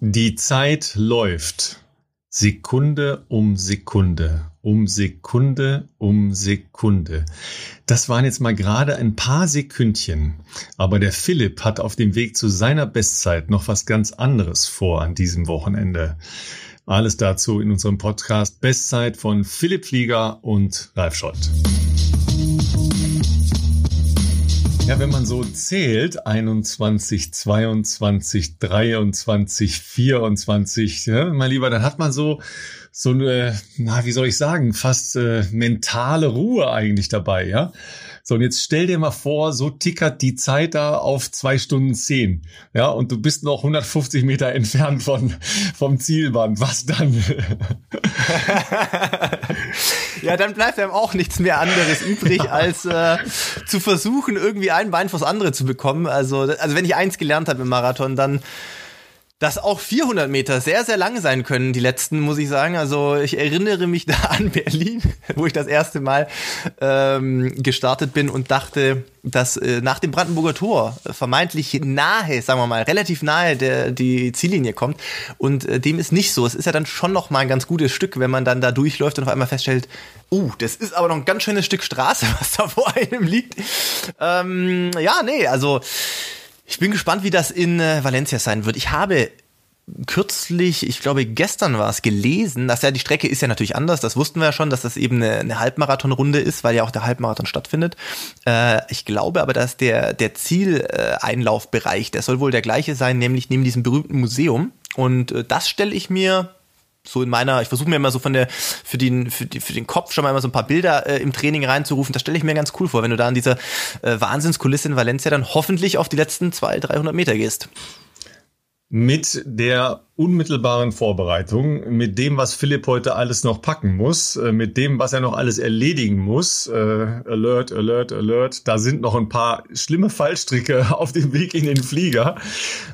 Die Zeit läuft. Sekunde um Sekunde, um Sekunde um Sekunde. Das waren jetzt mal gerade ein paar Sekündchen. Aber der Philipp hat auf dem Weg zu seiner Bestzeit noch was ganz anderes vor an diesem Wochenende. Alles dazu in unserem Podcast Bestzeit von Philipp Flieger und Ralf Schott. Ja, wenn man so zählt, 21, 22, 23, 24, ja, mein Lieber, dann hat man so, so eine, na, wie soll ich sagen, fast äh, mentale Ruhe eigentlich dabei, ja. So, und jetzt stell dir mal vor, so tickert die Zeit da auf zwei Stunden zehn. Ja, und du bist noch 150 Meter entfernt von, vom Zielband. Was dann? ja, dann bleibt einem auch nichts mehr anderes übrig, als äh, zu versuchen, irgendwie ein Bein fürs andere zu bekommen. Also, also wenn ich eins gelernt habe im Marathon, dann dass auch 400 Meter sehr, sehr lang sein können, die letzten, muss ich sagen. Also ich erinnere mich da an Berlin, wo ich das erste Mal ähm, gestartet bin und dachte, dass äh, nach dem Brandenburger Tor vermeintlich nahe, sagen wir mal, relativ nahe der, die Ziellinie kommt. Und äh, dem ist nicht so. Es ist ja dann schon noch mal ein ganz gutes Stück, wenn man dann da durchläuft und auf einmal feststellt, uh, das ist aber noch ein ganz schönes Stück Straße, was da vor einem liegt. Ähm, ja, nee, also ich bin gespannt, wie das in äh, Valencia sein wird. Ich habe kürzlich, ich glaube gestern war es, gelesen, dass ja die Strecke ist ja natürlich anders, das wussten wir ja schon, dass das eben eine, eine Halbmarathonrunde ist, weil ja auch der Halbmarathon stattfindet. Äh, ich glaube aber, dass der, der Zieleinlaufbereich, der soll wohl der gleiche sein, nämlich neben diesem berühmten Museum. Und äh, das stelle ich mir so in meiner, ich versuche mir immer so von der, für den, für, die, für den Kopf schon mal immer so ein paar Bilder äh, im Training reinzurufen. Das stelle ich mir ganz cool vor, wenn du da an dieser äh, Wahnsinnskulisse in Valencia dann hoffentlich auf die letzten 200, 300 Meter gehst mit der unmittelbaren Vorbereitung, mit dem, was Philipp heute alles noch packen muss, äh, mit dem, was er noch alles erledigen muss. Äh, alert, alert, alert. Da sind noch ein paar schlimme Fallstricke auf dem Weg in den Flieger.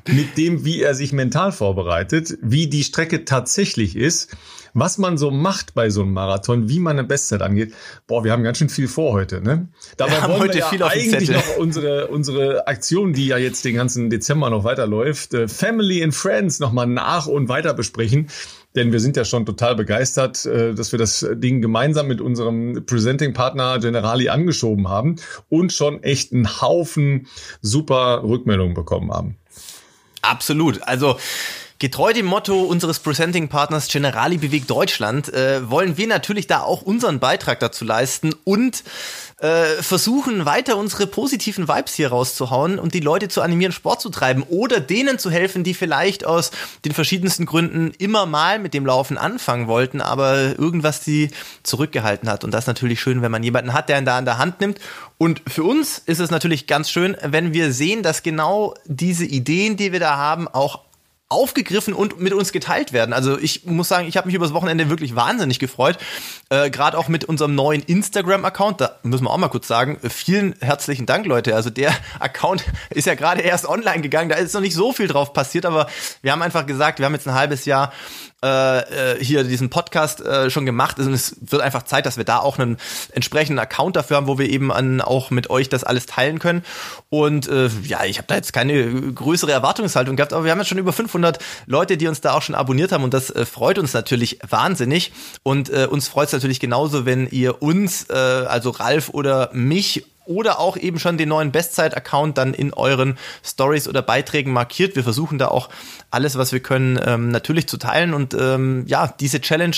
Mit dem, wie er sich mental vorbereitet, wie die Strecke tatsächlich ist was man so macht bei so einem Marathon, wie man eine Bestzeit angeht. Boah, wir haben ganz schön viel vor heute, ne? Dabei wir wollen heute wir ja eigentlich noch unsere, unsere Aktion, die ja jetzt den ganzen Dezember noch weiterläuft, äh, Family and Friends nochmal nach und weiter besprechen. Denn wir sind ja schon total begeistert, äh, dass wir das Ding gemeinsam mit unserem Presenting-Partner Generali angeschoben haben und schon echt einen Haufen super Rückmeldungen bekommen haben. Absolut. Also Getreu dem Motto unseres Presenting-Partners Generali bewegt Deutschland, äh, wollen wir natürlich da auch unseren Beitrag dazu leisten und äh, versuchen weiter unsere positiven Vibes hier rauszuhauen und die Leute zu animieren, Sport zu treiben oder denen zu helfen, die vielleicht aus den verschiedensten Gründen immer mal mit dem Laufen anfangen wollten, aber irgendwas die zurückgehalten hat. Und das ist natürlich schön, wenn man jemanden hat, der ihn da an der Hand nimmt. Und für uns ist es natürlich ganz schön, wenn wir sehen, dass genau diese Ideen, die wir da haben, auch aufgegriffen und mit uns geteilt werden. Also ich muss sagen, ich habe mich übers Wochenende wirklich wahnsinnig gefreut. Äh, Gerade auch mit unserem neuen Instagram-Account. Da müssen wir auch mal kurz sagen, äh, vielen herzlichen Dank, Leute. Also der Account ist ja gerade erst online gegangen. Da ist noch nicht so viel drauf passiert, aber wir haben einfach gesagt, wir haben jetzt ein halbes Jahr äh, äh, hier diesen Podcast äh, schon gemacht ist. Und es wird einfach Zeit, dass wir da auch einen entsprechenden Account dafür haben, wo wir eben an, auch mit euch das alles teilen können. Und äh, ja, ich habe da jetzt keine größere Erwartungshaltung gehabt, aber wir haben jetzt schon über 500 Leute, die uns da auch schon abonniert haben. Und das äh, freut uns natürlich wahnsinnig. Und äh, uns freut es natürlich genauso, wenn ihr uns, äh, also Ralf oder mich oder auch eben schon den neuen Bestzeit-Account dann in euren Stories oder Beiträgen markiert. Wir versuchen da auch alles, was wir können, ähm, natürlich zu teilen und ähm, ja, diese Challenge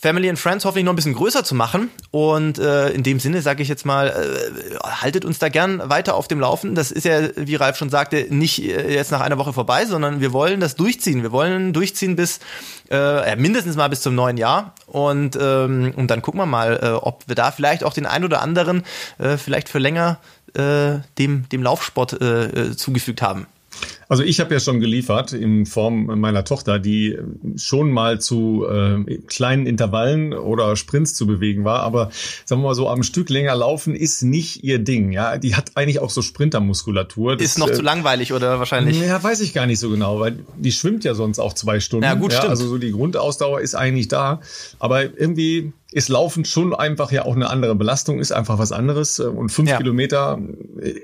Family and Friends hoffentlich noch ein bisschen größer zu machen. Und äh, in dem Sinne sage ich jetzt mal, äh, haltet uns da gern weiter auf dem Laufen. Das ist ja, wie Ralf schon sagte, nicht äh, jetzt nach einer Woche vorbei, sondern wir wollen das durchziehen. Wir wollen durchziehen bis äh, mindestens mal bis zum neuen Jahr. Und, ähm, und dann gucken wir mal, äh, ob wir da vielleicht auch den ein oder anderen äh, vielleicht für länger äh, dem, dem Laufsport äh, äh zugefügt haben. Also ich habe ja schon geliefert in Form meiner Tochter, die schon mal zu äh, kleinen Intervallen oder Sprints zu bewegen war, aber sagen wir mal so am Stück länger laufen ist nicht ihr Ding. Ja, die hat eigentlich auch so Sprintermuskulatur. Das, ist noch äh, zu langweilig oder wahrscheinlich? Ja, weiß ich gar nicht so genau, weil die schwimmt ja sonst auch zwei Stunden. Ja, gut, ja, stimmt. Also so die Grundausdauer ist eigentlich da, aber irgendwie ist Laufen schon einfach ja auch eine andere Belastung, ist einfach was anderes und fünf ja. Kilometer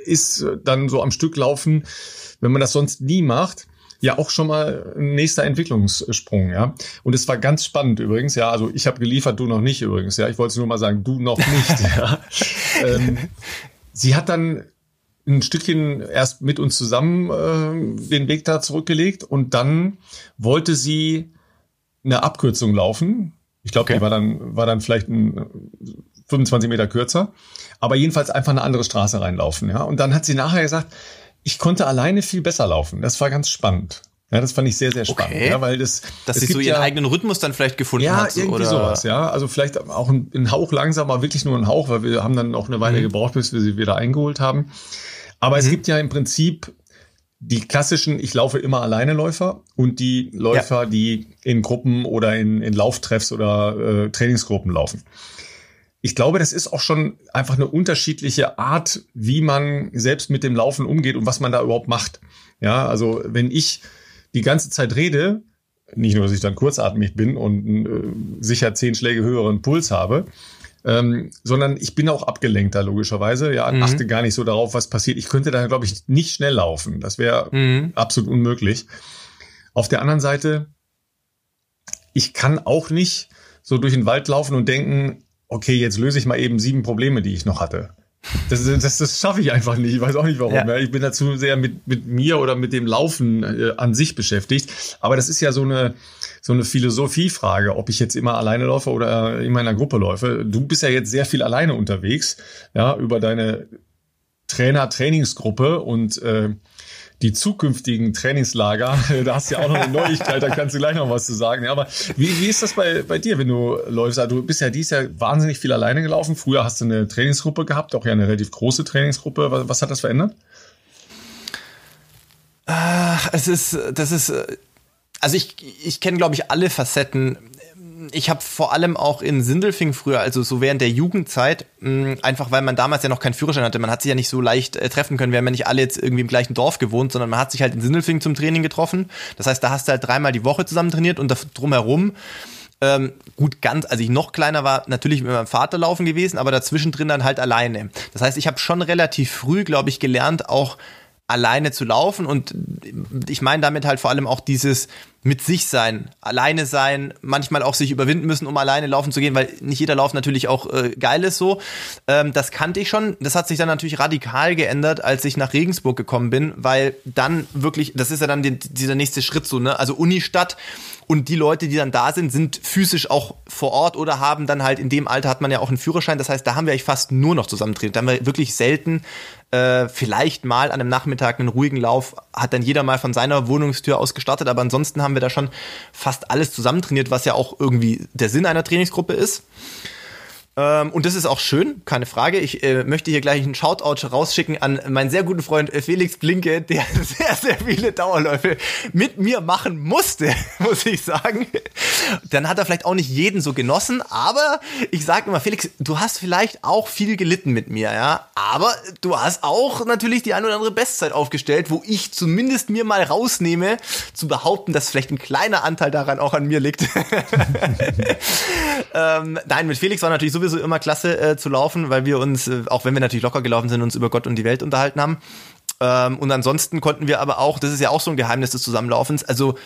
ist dann so am Stück laufen wenn man das sonst nie macht, ja auch schon mal ein nächster Entwicklungssprung, ja. Und es war ganz spannend übrigens, ja. Also ich habe geliefert, du noch nicht übrigens, ja. Ich wollte nur mal sagen, du noch nicht, ja. Ähm, sie hat dann ein Stückchen erst mit uns zusammen äh, den Weg da zurückgelegt und dann wollte sie eine Abkürzung laufen. Ich glaube, okay. die war dann, war dann vielleicht ein 25 Meter kürzer, aber jedenfalls einfach eine andere Straße reinlaufen. Ja? Und dann hat sie nachher gesagt, ich konnte alleine viel besser laufen. Das war ganz spannend. Ja, das fand ich sehr, sehr spannend, okay. ja, weil das. Dass sie so ihren ja, eigenen Rhythmus dann vielleicht gefunden ja, hat. Irgendwie oder? sowas, ja. Also vielleicht auch ein, ein Hauch langsamer, wirklich nur ein Hauch, weil wir haben dann auch eine Weile mhm. gebraucht, bis wir sie wieder eingeholt haben. Aber mhm. es gibt ja im Prinzip die klassischen, ich laufe immer alleine Läufer und die Läufer, ja. die in Gruppen oder in, in Lauftreffs oder äh, Trainingsgruppen laufen. Ich glaube, das ist auch schon einfach eine unterschiedliche Art, wie man selbst mit dem Laufen umgeht und was man da überhaupt macht. Ja, also wenn ich die ganze Zeit rede, nicht nur, dass ich dann kurzatmig bin und äh, sicher zehn Schläge höheren Puls habe, ähm, sondern ich bin auch abgelenkter logischerweise. Ja, mhm. achte gar nicht so darauf, was passiert. Ich könnte da, glaube ich, nicht schnell laufen. Das wäre mhm. absolut unmöglich. Auf der anderen Seite, ich kann auch nicht so durch den Wald laufen und denken, okay, jetzt löse ich mal eben sieben Probleme, die ich noch hatte. Das, das, das schaffe ich einfach nicht. Ich weiß auch nicht warum. Ja. Ich bin dazu sehr mit, mit mir oder mit dem Laufen äh, an sich beschäftigt. Aber das ist ja so eine, so eine Philosophiefrage, ob ich jetzt immer alleine laufe oder in meiner Gruppe läufe. Du bist ja jetzt sehr viel alleine unterwegs, ja, über deine Trainer-Trainingsgruppe und äh, die zukünftigen Trainingslager. Da hast du ja auch noch eine Neuigkeit, da kannst du gleich noch was zu sagen. Ja, aber wie, wie ist das bei, bei dir, wenn du läufst? Also, du bist ja dies Jahr wahnsinnig viel alleine gelaufen. Früher hast du eine Trainingsgruppe gehabt, auch ja eine relativ große Trainingsgruppe. Was, was hat das verändert? Ach, es ist, das ist, also ich, ich kenne, glaube ich, alle Facetten ich habe vor allem auch in Sindelfing früher, also so während der Jugendzeit, mh, einfach weil man damals ja noch keinen Führerschein hatte, man hat sich ja nicht so leicht äh, treffen können. Wir haben ja nicht alle jetzt irgendwie im gleichen Dorf gewohnt, sondern man hat sich halt in Sindelfing zum Training getroffen. Das heißt, da hast du halt dreimal die Woche zusammen trainiert und drumherum ähm, gut, ganz, als ich noch kleiner war, natürlich mit meinem Vater laufen gewesen, aber dazwischen drin dann halt alleine. Das heißt, ich habe schon relativ früh, glaube ich, gelernt, auch alleine zu laufen und ich meine damit halt vor allem auch dieses mit sich sein, alleine sein, manchmal auch sich überwinden müssen, um alleine laufen zu gehen, weil nicht jeder Lauf natürlich auch äh, geil ist so. Ähm, das kannte ich schon. Das hat sich dann natürlich radikal geändert, als ich nach Regensburg gekommen bin, weil dann wirklich, das ist ja dann die, dieser nächste Schritt so, ne? Also Unistadt und die Leute, die dann da sind, sind physisch auch vor Ort oder haben dann halt in dem Alter hat man ja auch einen Führerschein. Das heißt, da haben wir eigentlich fast nur noch zusammen trainiert. Da haben wir wirklich selten äh, vielleicht mal an einem Nachmittag einen ruhigen Lauf, hat dann jeder mal von seiner Wohnungstür aus gestartet, aber ansonsten haben wir da schon fast alles zusammen trainiert, was ja auch irgendwie der Sinn einer Trainingsgruppe ist. Ähm, und das ist auch schön, keine Frage. Ich äh, möchte hier gleich einen Shoutout rausschicken an meinen sehr guten Freund äh, Felix Blinke, der sehr, sehr viele Dauerläufe mit mir machen musste, muss ich sagen. Dann hat er vielleicht auch nicht jeden so genossen, aber ich sage immer, Felix, du hast vielleicht auch viel gelitten mit mir, ja. Aber du hast auch natürlich die ein oder andere Bestzeit aufgestellt, wo ich zumindest mir mal rausnehme, zu behaupten, dass vielleicht ein kleiner Anteil daran auch an mir liegt. ähm, nein, mit Felix war natürlich sowieso sowieso immer klasse äh, zu laufen, weil wir uns, äh, auch wenn wir natürlich locker gelaufen sind, uns über Gott und die Welt unterhalten haben. Ähm, und ansonsten konnten wir aber auch, das ist ja auch so ein Geheimnis des Zusammenlaufens, also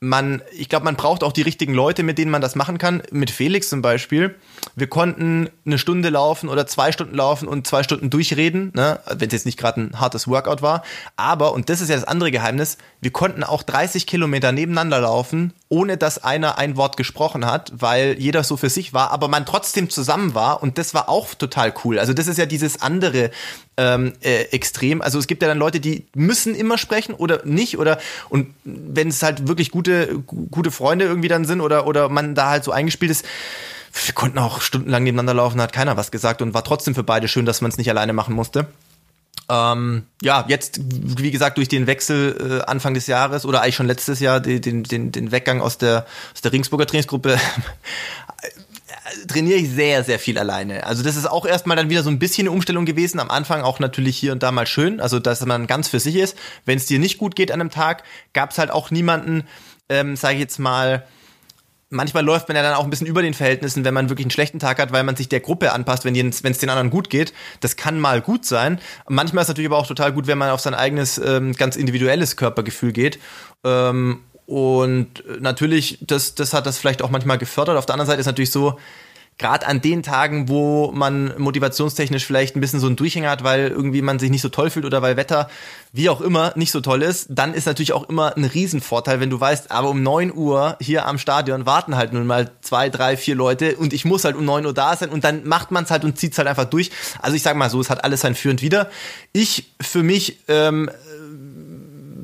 man, ich glaube, man braucht auch die richtigen Leute, mit denen man das machen kann. Mit Felix zum Beispiel. Wir konnten eine Stunde laufen oder zwei Stunden laufen und zwei Stunden durchreden, ne? wenn es jetzt nicht gerade ein hartes Workout war. Aber, und das ist ja das andere Geheimnis, wir konnten auch 30 Kilometer nebeneinander laufen, ohne dass einer ein Wort gesprochen hat, weil jeder so für sich war, aber man trotzdem zusammen war und das war auch total cool. Also das ist ja dieses andere ähm, äh, Extrem. Also es gibt ja dann Leute, die müssen immer sprechen oder nicht oder und wenn es halt wirklich gute gute Freunde irgendwie dann sind oder oder man da halt so eingespielt ist, wir konnten auch stundenlang nebeneinander laufen, hat keiner was gesagt und war trotzdem für beide schön, dass man es nicht alleine machen musste. Ähm, ja, jetzt, wie gesagt, durch den Wechsel äh, Anfang des Jahres oder eigentlich schon letztes Jahr, den, den, den Weggang aus der, aus der Ringsburger Trainingsgruppe, trainiere ich sehr, sehr viel alleine. Also das ist auch erstmal dann wieder so ein bisschen eine Umstellung gewesen. Am Anfang auch natürlich hier und da mal schön, also dass man ganz für sich ist. Wenn es dir nicht gut geht an einem Tag, gab es halt auch niemanden, ähm, sage ich jetzt mal, manchmal läuft man ja dann auch ein bisschen über den Verhältnissen, wenn man wirklich einen schlechten Tag hat, weil man sich der Gruppe anpasst, wenn es den anderen gut geht. Das kann mal gut sein. Manchmal ist es natürlich aber auch total gut, wenn man auf sein eigenes, ähm, ganz individuelles Körpergefühl geht. Ähm, und natürlich, das, das hat das vielleicht auch manchmal gefördert. Auf der anderen Seite ist natürlich so, gerade an den Tagen, wo man motivationstechnisch vielleicht ein bisschen so einen Durchhänger hat, weil irgendwie man sich nicht so toll fühlt oder weil Wetter, wie auch immer, nicht so toll ist, dann ist natürlich auch immer ein Riesenvorteil, wenn du weißt, aber um neun Uhr hier am Stadion warten halt nun mal zwei, drei, vier Leute und ich muss halt um neun Uhr da sein und dann macht man es halt und zieht es halt einfach durch. Also ich sag mal so, es hat alles sein Für und Wider. Ich für mich ähm,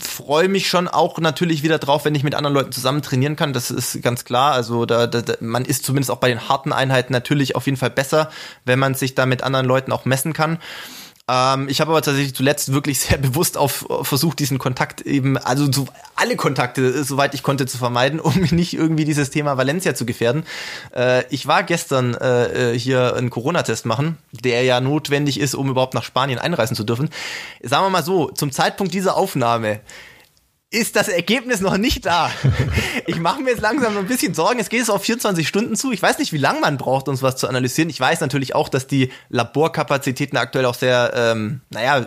freue mich schon auch natürlich wieder drauf, wenn ich mit anderen Leuten zusammen trainieren kann. Das ist ganz klar. Also da, da, man ist zumindest auch bei den harten Einheiten natürlich auf jeden Fall besser, wenn man sich da mit anderen Leuten auch messen kann. Ähm, ich habe aber tatsächlich zuletzt wirklich sehr bewusst auf, auf versucht, diesen Kontakt eben, also so alle Kontakte, soweit ich konnte, zu vermeiden, um nicht irgendwie dieses Thema Valencia zu gefährden. Äh, ich war gestern äh, hier einen Corona-Test machen, der ja notwendig ist, um überhaupt nach Spanien einreisen zu dürfen. Sagen wir mal so, zum Zeitpunkt dieser Aufnahme ist das Ergebnis noch nicht da. Ich mache mir jetzt langsam ein bisschen Sorgen. Es geht jetzt auf 24 Stunden zu. Ich weiß nicht, wie lange man braucht, uns was zu analysieren. Ich weiß natürlich auch, dass die Laborkapazitäten aktuell auch sehr, ähm, naja,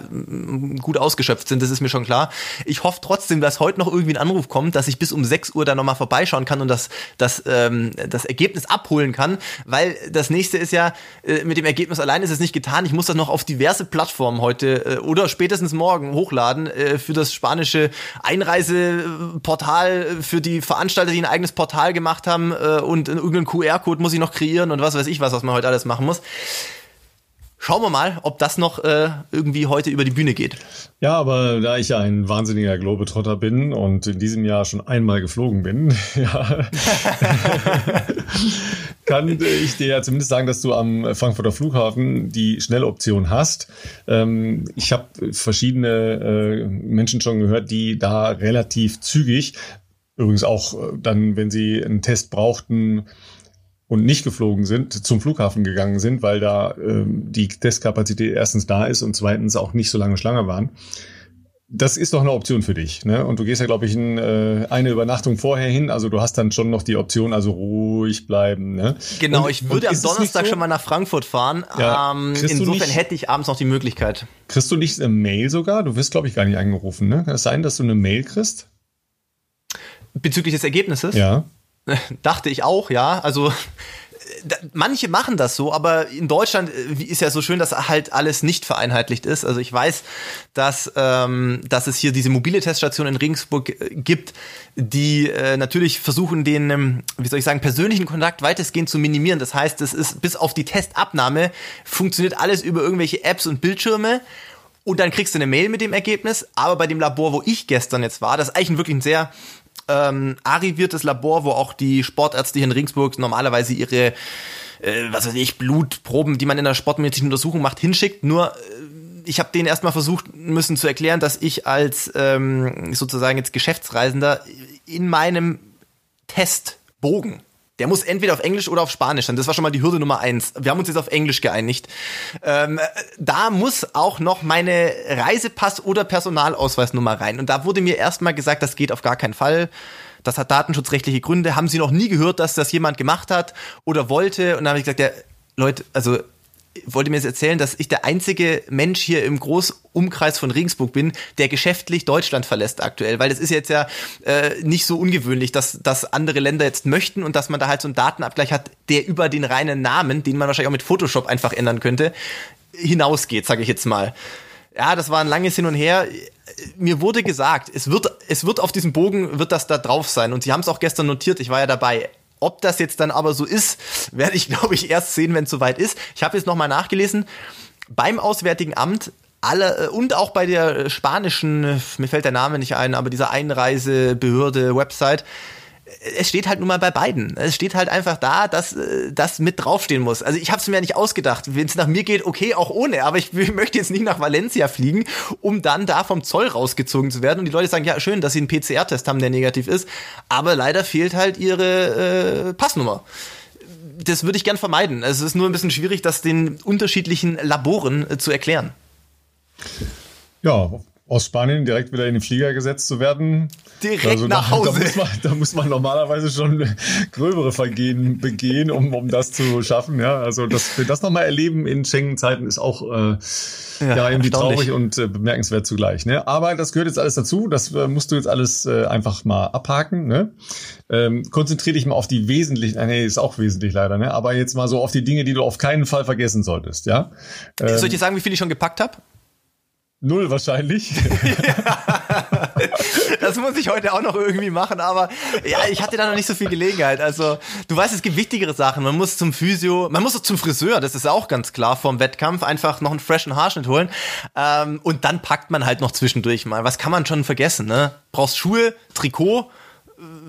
gut ausgeschöpft sind. Das ist mir schon klar. Ich hoffe trotzdem, dass heute noch irgendwie ein Anruf kommt, dass ich bis um 6 Uhr da nochmal vorbeischauen kann und das, das, ähm, das Ergebnis abholen kann. Weil das nächste ist ja, äh, mit dem Ergebnis allein ist es nicht getan. Ich muss das noch auf diverse Plattformen heute äh, oder spätestens morgen hochladen äh, für das spanische Einreichen Einreiseportal für die Veranstalter, die ein eigenes Portal gemacht haben äh, und irgendeinen QR-Code muss ich noch kreieren und was weiß ich was, was man heute alles machen muss. Schauen wir mal, ob das noch äh, irgendwie heute über die Bühne geht. Ja, aber da ich ja ein wahnsinniger Globetrotter bin und in diesem Jahr schon einmal geflogen bin, ja, kann ich dir ja zumindest sagen, dass du am Frankfurter Flughafen die Schnelloption hast. Ähm, ich habe verschiedene äh, Menschen schon gehört, die da relativ zügig, übrigens auch äh, dann, wenn sie einen Test brauchten, und nicht geflogen sind, zum Flughafen gegangen sind, weil da ähm, die Testkapazität erstens da ist und zweitens auch nicht so lange Schlange waren. Das ist doch eine Option für dich. Ne? Und du gehst ja, glaube ich, in, äh, eine Übernachtung vorher hin. Also du hast dann schon noch die Option, also ruhig bleiben. Ne? Genau, und, ich würde am Donnerstag so? schon mal nach Frankfurt fahren. Ja, ähm, insofern nicht, hätte ich abends noch die Möglichkeit. Kriegst du nicht eine Mail sogar? Du wirst, glaube ich, gar nicht angerufen. Ne? Kann es sein, dass du eine Mail kriegst? Bezüglich des Ergebnisses? Ja. Dachte ich auch, ja. Also manche machen das so, aber in Deutschland äh, ist ja so schön, dass halt alles nicht vereinheitlicht ist. Also ich weiß, dass, ähm, dass es hier diese mobile Teststation in Regensburg äh, gibt, die äh, natürlich versuchen, den, ähm, wie soll ich sagen, persönlichen Kontakt weitestgehend zu minimieren. Das heißt, es ist bis auf die Testabnahme funktioniert alles über irgendwelche Apps und Bildschirme. Und dann kriegst du eine Mail mit dem Ergebnis. Aber bei dem Labor, wo ich gestern jetzt war, das ist eigentlich wirklich ein sehr ähm, arriviertes Labor, wo auch die Sportärzte hier in Regensburg normalerweise ihre, äh, was weiß ich, Blutproben, die man in der sportmedizinischen Untersuchung macht, hinschickt. Nur äh, ich habe denen erstmal versucht müssen zu erklären, dass ich als ähm, sozusagen jetzt Geschäftsreisender in meinem Testbogen der muss entweder auf Englisch oder auf Spanisch sein. Das war schon mal die Hürde Nummer eins. Wir haben uns jetzt auf Englisch geeinigt. Ähm, da muss auch noch meine Reisepass- oder Personalausweisnummer rein. Und da wurde mir erstmal gesagt, das geht auf gar keinen Fall. Das hat datenschutzrechtliche Gründe. Haben Sie noch nie gehört, dass das jemand gemacht hat oder wollte? Und dann habe ich gesagt, ja, Leute, also wollte mir jetzt erzählen, dass ich der einzige Mensch hier im Großumkreis von Regensburg bin, der geschäftlich Deutschland verlässt aktuell, weil das ist jetzt ja äh, nicht so ungewöhnlich, dass, dass andere Länder jetzt möchten und dass man da halt so einen Datenabgleich hat, der über den reinen Namen, den man wahrscheinlich auch mit Photoshop einfach ändern könnte, hinausgeht, sage ich jetzt mal. Ja, das war ein langes Hin und Her. Mir wurde gesagt, es wird, es wird auf diesem Bogen, wird das da drauf sein. Und sie haben es auch gestern notiert, ich war ja dabei. Ob das jetzt dann aber so ist, werde ich, glaube ich, erst sehen, wenn es soweit ist. Ich habe jetzt nochmal nachgelesen. Beim Auswärtigen Amt alle äh, und auch bei der spanischen, mir fällt der Name nicht ein, aber dieser Einreisebehörde Website es steht halt nun mal bei beiden. Es steht halt einfach da, dass äh, das mit draufstehen muss. Also ich habe es mir ja nicht ausgedacht. Wenn es nach mir geht, okay, auch ohne. Aber ich möchte jetzt nicht nach Valencia fliegen, um dann da vom Zoll rausgezogen zu werden. Und die Leute sagen, ja, schön, dass sie einen PCR-Test haben, der negativ ist. Aber leider fehlt halt ihre äh, Passnummer das würde ich gern vermeiden. Es ist nur ein bisschen schwierig, das den unterschiedlichen Laboren äh, zu erklären. Ja, aus Spanien direkt wieder in den Flieger gesetzt zu werden. Direkt also nach Hause. Da, muss man, da muss man normalerweise schon gröbere Vergehen begehen, um, um das zu schaffen. Ja, also das, das nochmal erleben in Schengen-Zeiten ist auch äh, ja, ja irgendwie traurig und äh, bemerkenswert zugleich. Ne? Aber das gehört jetzt alles dazu. Das äh, musst du jetzt alles äh, einfach mal abhaken. Ne? Ähm, konzentriere dich mal auf die wesentlichen. Äh, nee, ist auch wesentlich leider. Ne? Aber jetzt mal so auf die Dinge, die du auf keinen Fall vergessen solltest. Ja. Ähm, Soll ich dir sagen, wie viel ich schon gepackt habe? Null wahrscheinlich. das muss ich heute auch noch irgendwie machen, aber ja, ich hatte da noch nicht so viel Gelegenheit. Also, du weißt, es gibt wichtigere Sachen. Man muss zum Physio, man muss auch zum Friseur, das ist auch ganz klar vorm Wettkampf, einfach noch einen freshen Haarschnitt holen. Ähm, und dann packt man halt noch zwischendurch mal. Was kann man schon vergessen, ne? Brauchst Schuhe, Trikot,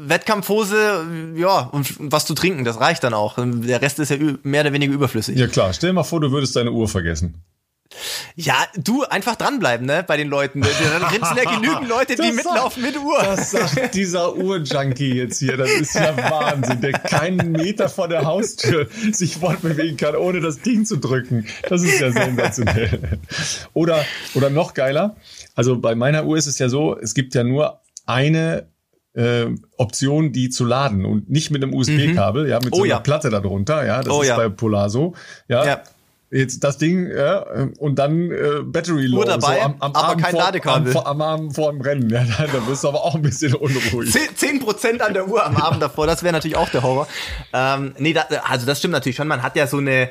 Wettkampfhose, ja, und was zu trinken, das reicht dann auch. Der Rest ist ja mehr oder weniger überflüssig. Ja klar, stell dir mal vor, du würdest deine Uhr vergessen. Ja, du einfach dranbleiben, ne, bei den Leuten. Dann sind ja genügend Leute, die mitlaufen mit Uhr. Das sagt dieser Uhr-Junkie jetzt hier. Das ist ja Wahnsinn, der keinen Meter vor der Haustür sich fortbewegen kann, ohne das Ding zu drücken. Das ist ja sensationell. Oder, oder noch geiler. Also bei meiner Uhr ist es ja so, es gibt ja nur eine äh, Option, die zu laden und nicht mit einem USB-Kabel, mhm. ja, mit oh, so einer ja. Platte darunter, ja, das oh, ist ja. bei Polar so, ja. ja jetzt das Ding ja, und dann äh, Battery Low. Nur dabei, so am, am aber Abend kein vor, Ladekabel. Am, am, Abend vor dem Rennen, ja, da, da bist du aber auch ein bisschen unruhig. Zehn Prozent an der Uhr am Abend davor, das wäre natürlich auch der Horror. Ähm, nee, da, also das stimmt natürlich schon. Man hat ja so eine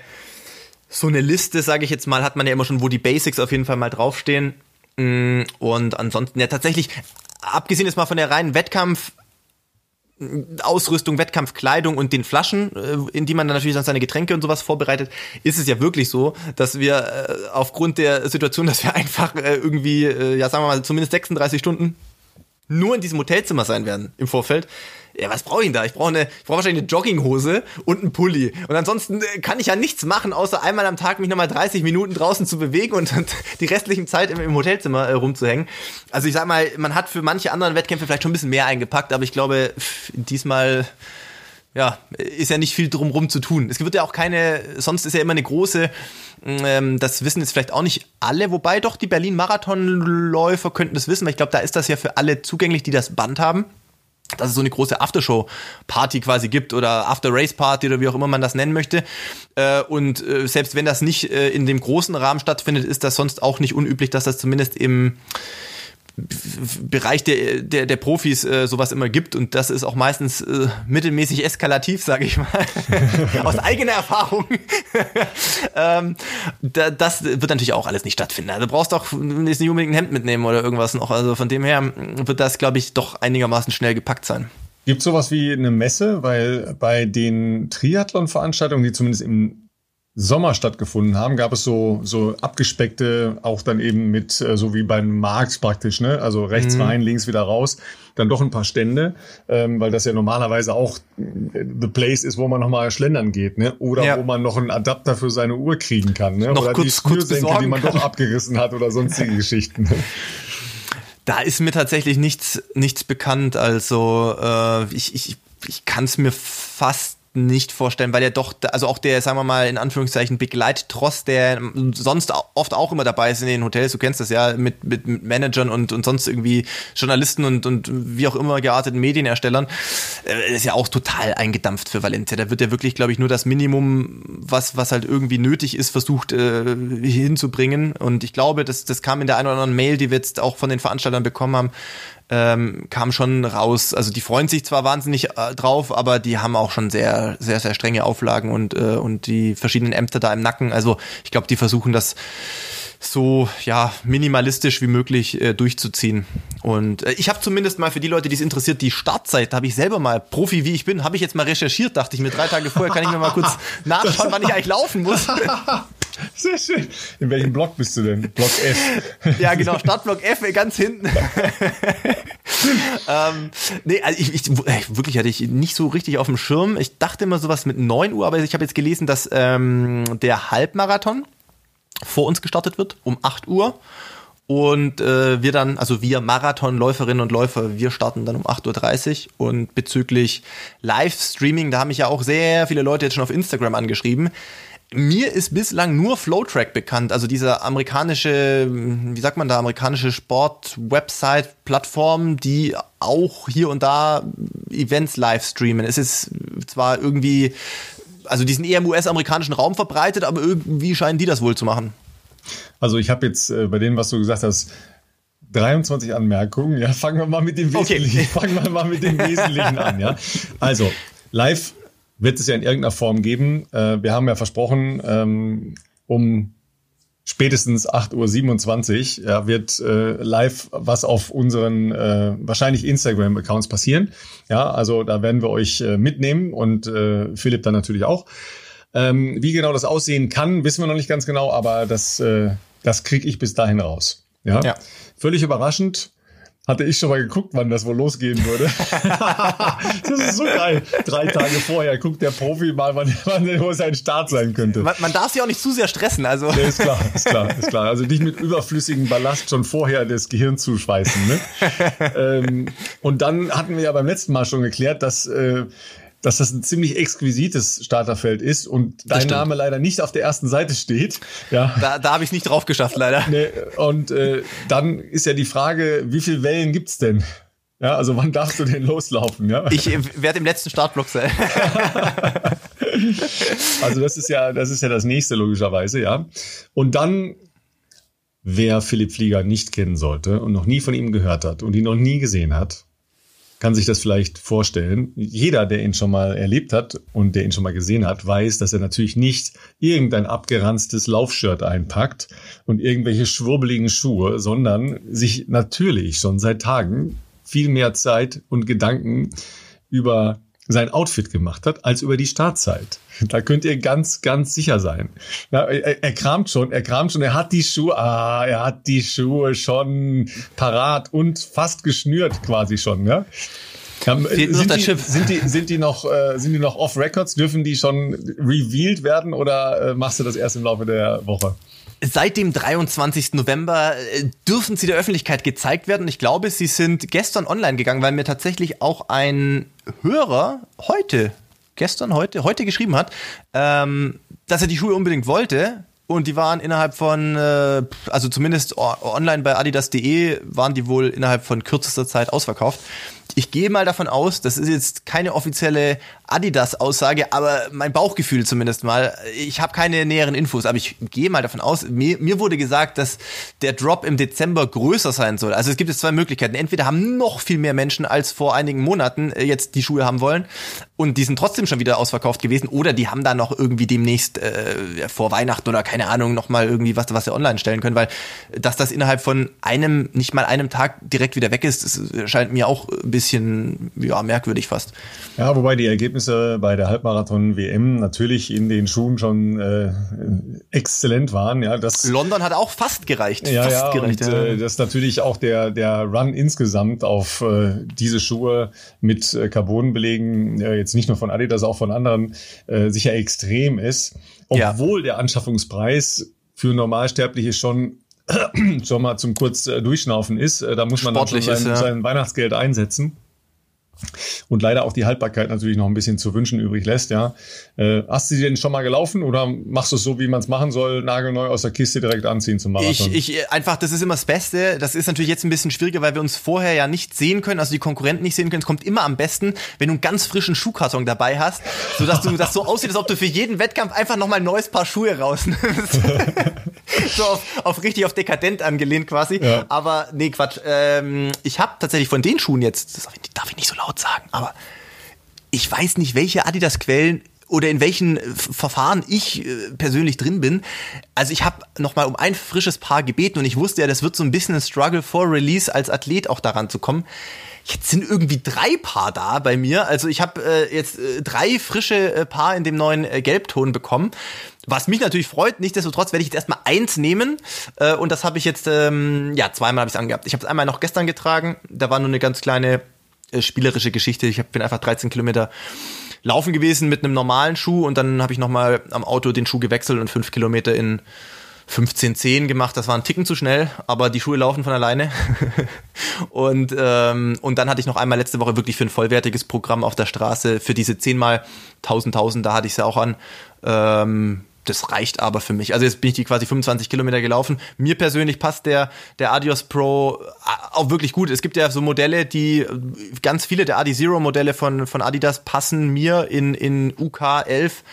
so eine Liste, sage ich jetzt mal, hat man ja immer schon, wo die Basics auf jeden Fall mal draufstehen. Mm, und ansonsten ja tatsächlich, abgesehen jetzt mal von der reinen Wettkampf Ausrüstung, Wettkampfkleidung und den Flaschen, äh, in die man dann natürlich dann seine Getränke und sowas vorbereitet, ist es ja wirklich so, dass wir äh, aufgrund der Situation, dass wir einfach äh, irgendwie, ja sagen wir mal, zumindest 36 Stunden nur in diesem Hotelzimmer sein werden im Vorfeld, ja, was brauche ich denn da? Ich brauche eine, wahrscheinlich eine Jogginghose und einen Pulli. Und ansonsten äh, kann ich ja nichts machen, außer einmal am Tag mich nochmal 30 Minuten draußen zu bewegen und, die restlichen Zeit im, im Hotelzimmer äh, rumzuhängen. Also ich sag mal, man hat für manche anderen Wettkämpfe vielleicht schon ein bisschen mehr eingepackt, aber ich glaube, diesmal ja, ist ja nicht viel drumrum zu tun. Es wird ja auch keine, sonst ist ja immer eine große, ähm, das wissen jetzt vielleicht auch nicht alle, wobei doch die Berlin-Marathonläufer könnten das wissen, weil ich glaube, da ist das ja für alle zugänglich, die das Band haben dass es so eine große Aftershow-Party quasi gibt oder After-Race-Party oder wie auch immer man das nennen möchte. Äh, und äh, selbst wenn das nicht äh, in dem großen Rahmen stattfindet, ist das sonst auch nicht unüblich, dass das zumindest im Bereich der, der, der Profis äh, sowas immer gibt und das ist auch meistens äh, mittelmäßig eskalativ, sage ich mal, aus eigener Erfahrung. ähm, da, das wird natürlich auch alles nicht stattfinden. Also du brauchst doch nicht unbedingt ein Hemd mitnehmen oder irgendwas noch. Also von dem her wird das, glaube ich, doch einigermaßen schnell gepackt sein. Gibt sowas wie eine Messe, weil bei den Triathlon-Veranstaltungen, die zumindest im Sommer stattgefunden haben, gab es so, so abgespeckte, auch dann eben mit, äh, so wie beim Markt praktisch, ne? Also rechts mhm. rein, links wieder raus, dann doch ein paar Stände, ähm, weil das ja normalerweise auch äh, the place ist, wo man nochmal schlendern geht, ne? Oder ja. wo man noch einen Adapter für seine Uhr kriegen kann, ne? Noch oder kurz, die Schnürsenkel, die man kann. doch abgerissen hat oder sonstige Geschichten. Ne? Da ist mir tatsächlich nichts, nichts bekannt. Also äh, ich, ich, ich kann es mir fast nicht vorstellen, weil er doch, also auch der, sagen wir mal, in Anführungszeichen Begleittross, der sonst oft auch immer dabei ist in den Hotels, du kennst das ja, mit, mit, mit Managern und, und sonst irgendwie Journalisten und, und wie auch immer gearteten Medienerstellern, äh, ist ja auch total eingedampft für Valencia. Da wird ja wirklich, glaube ich, nur das Minimum, was, was halt irgendwie nötig ist, versucht äh, hinzubringen. Und ich glaube, das, das kam in der einen oder anderen Mail, die wir jetzt auch von den Veranstaltern bekommen haben, ähm, kam schon raus. Also die freuen sich zwar wahnsinnig äh, drauf, aber die haben auch schon sehr, sehr, sehr strenge Auflagen und, äh, und die verschiedenen Ämter da im Nacken. Also ich glaube, die versuchen das so ja minimalistisch wie möglich äh, durchzuziehen. Und äh, ich habe zumindest mal für die Leute, die es interessiert, die Startzeit habe ich selber mal Profi wie ich bin, habe ich jetzt mal recherchiert. Dachte ich mir drei Tage vorher kann ich mir mal kurz nachschauen, wann ich eigentlich laufen muss. Sehr schön. In welchem Block bist du denn? Block F. Ja, genau, Startblock F ganz hinten. ähm, nee, also ich, ich, wirklich hatte ich nicht so richtig auf dem Schirm. Ich dachte immer sowas mit 9 Uhr, aber ich habe jetzt gelesen, dass ähm, der Halbmarathon vor uns gestartet wird um 8 Uhr. Und äh, wir dann, also wir Marathonläuferinnen und Läufer, wir starten dann um 8.30 Uhr. Und bezüglich Livestreaming, da haben mich ja auch sehr viele Leute jetzt schon auf Instagram angeschrieben mir ist bislang nur Flowtrack bekannt, also diese amerikanische, wie sagt man da, amerikanische Sport-Website-Plattform, die auch hier und da Events live streamen. Es ist zwar irgendwie, also die sind eher im US-amerikanischen Raum verbreitet, aber irgendwie scheinen die das wohl zu machen. Also ich habe jetzt äh, bei dem, was du gesagt hast, 23 Anmerkungen. Ja, fangen wir mal mit dem Wesentlichen, okay. fangen wir mal mit dem Wesentlichen an. Ja, also live wird es ja in irgendeiner Form geben. Äh, wir haben ja versprochen, ähm, um spätestens 8.27 Uhr ja, wird äh, live was auf unseren äh, wahrscheinlich Instagram-Accounts passieren. Ja, also da werden wir euch äh, mitnehmen und äh, Philipp dann natürlich auch. Ähm, wie genau das aussehen kann, wissen wir noch nicht ganz genau, aber das, äh, das kriege ich bis dahin raus. Ja? ja. Völlig überraschend hatte ich schon mal geguckt, wann das wohl losgehen würde. das ist so geil. Drei Tage vorher guckt der Profi mal, wann, wann wo sein Start sein könnte. Man, man darf sich auch nicht zu sehr stressen. Also. Nee, ist klar, ist klar, ist klar. Also nicht mit überflüssigem Ballast schon vorher das Gehirn zuschweißen. Ne? ähm, und dann hatten wir ja beim letzten Mal schon geklärt, dass äh, dass das ein ziemlich exquisites Starterfeld ist und dein Name leider nicht auf der ersten Seite steht. Ja. Da, da habe ich nicht drauf geschafft, leider. Nee, und äh, dann ist ja die Frage, wie viele Wellen gibt's denn? Ja, also wann darfst du denn loslaufen? Ja? Ich äh, werde im letzten Startblock sein. also das ist ja, das ist ja das nächste logischerweise, ja. Und dann, wer Philipp Flieger nicht kennen sollte und noch nie von ihm gehört hat und ihn noch nie gesehen hat, kann sich das vielleicht vorstellen. Jeder, der ihn schon mal erlebt hat und der ihn schon mal gesehen hat, weiß, dass er natürlich nicht irgendein abgeranztes Laufshirt einpackt und irgendwelche schwurbeligen Schuhe, sondern sich natürlich schon seit Tagen viel mehr Zeit und Gedanken über sein Outfit gemacht hat, als über die Startzeit. Da könnt ihr ganz, ganz sicher sein. Ja, er, er, kramt schon, er kramt schon, er hat die Schuhe, ah, er hat die Schuhe schon parat und fast geschnürt quasi schon, ja. Ja, sind, die, sind, die, sind die noch äh, sind die noch off Records? Dürfen die schon revealed werden oder äh, machst du das erst im Laufe der Woche? Seit dem 23. November äh, dürfen sie der Öffentlichkeit gezeigt werden. Ich glaube, sie sind gestern online gegangen, weil mir tatsächlich auch ein Hörer heute, gestern, heute, heute geschrieben hat, ähm, dass er die Schuhe unbedingt wollte. Und die waren innerhalb von, äh, also zumindest online bei adidas.de, waren die wohl innerhalb von kürzester Zeit ausverkauft ich gehe mal davon aus, das ist jetzt keine offizielle Adidas-Aussage, aber mein Bauchgefühl zumindest mal. Ich habe keine näheren Infos, aber ich gehe mal davon aus. Mir, mir wurde gesagt, dass der Drop im Dezember größer sein soll. Also es gibt jetzt zwei Möglichkeiten. Entweder haben noch viel mehr Menschen als vor einigen Monaten äh, jetzt die Schuhe haben wollen und die sind trotzdem schon wieder ausverkauft gewesen, oder die haben da noch irgendwie demnächst äh, vor Weihnachten oder keine Ahnung noch mal irgendwie was, was sie online stellen können, weil dass das innerhalb von einem, nicht mal einem Tag direkt wieder weg ist, das scheint mir auch ein bisschen ja merkwürdig fast. Ja, wobei die Ergebnisse bei der Halbmarathon-WM natürlich in den Schuhen schon äh, exzellent waren. Ja, das London hat auch fast gereicht. Ja, fast ja, gereicht, und, ja. Äh, das natürlich auch der, der Run insgesamt auf äh, diese Schuhe mit äh, Carbonbelegen, äh, jetzt nicht nur von Adidas, auch von anderen, äh, sicher extrem ist. Obwohl ja. der Anschaffungspreis für Normalsterbliche schon schon mal zum kurz äh, durchschnaufen ist. Äh, da muss man Sportlich dann schon sein, ist, ja. sein Weihnachtsgeld einsetzen und leider auch die Haltbarkeit natürlich noch ein bisschen zu wünschen übrig lässt. Ja, äh, hast du sie denn schon mal gelaufen oder machst du es so, wie man es machen soll, nagelneu aus der Kiste direkt anziehen zum Marathon? Ich, ich einfach, das ist immer das Beste. Das ist natürlich jetzt ein bisschen schwieriger, weil wir uns vorher ja nicht sehen können, also die Konkurrenten nicht sehen können. Es kommt immer am besten, wenn du einen ganz frischen Schuhkarton dabei hast, so dass du das so aussieht, als ob du für jeden Wettkampf einfach noch mal ein neues Paar Schuhe rausnimmst. so auf, auf richtig auf dekadent angelehnt quasi. Ja. Aber nee, Quatsch. Ähm, ich habe tatsächlich von den Schuhen jetzt, das darf ich nicht so laut sagen, aber ich weiß nicht, welche Adidas-Quellen oder in welchen äh, Verfahren ich äh, persönlich drin bin. Also ich habe noch mal um ein frisches Paar gebeten und ich wusste ja, das wird so ein bisschen ein Struggle vor Release als Athlet auch daran zu kommen. Jetzt sind irgendwie drei Paar da bei mir. Also ich habe äh, jetzt äh, drei frische äh, Paar in dem neuen äh, Gelbton bekommen. Was mich natürlich freut, nichtsdestotrotz werde ich jetzt erstmal eins nehmen. Und das habe ich jetzt, ähm, ja, zweimal habe ich es angehabt. Ich habe es einmal noch gestern getragen. Da war nur eine ganz kleine spielerische Geschichte. Ich bin einfach 13 Kilometer laufen gewesen mit einem normalen Schuh und dann habe ich nochmal am Auto den Schuh gewechselt und fünf Kilometer in 15,10 gema das war ein Ticken zu schnell, aber die Schuhe laufen von alleine. und, ähm, und dann hatte ich noch einmal letzte Woche wirklich für ein vollwertiges Programm auf der Straße für diese 10 mal 1000, 1000, da hatte ich sie auch an. Ähm, das reicht aber für mich. Also jetzt bin ich die quasi 25 Kilometer gelaufen. Mir persönlich passt der, der Adios Pro äh, auch wirklich gut. Es gibt ja so Modelle, die, ganz viele der Adi Zero Modelle von, von Adidas passen mir in, in UK 11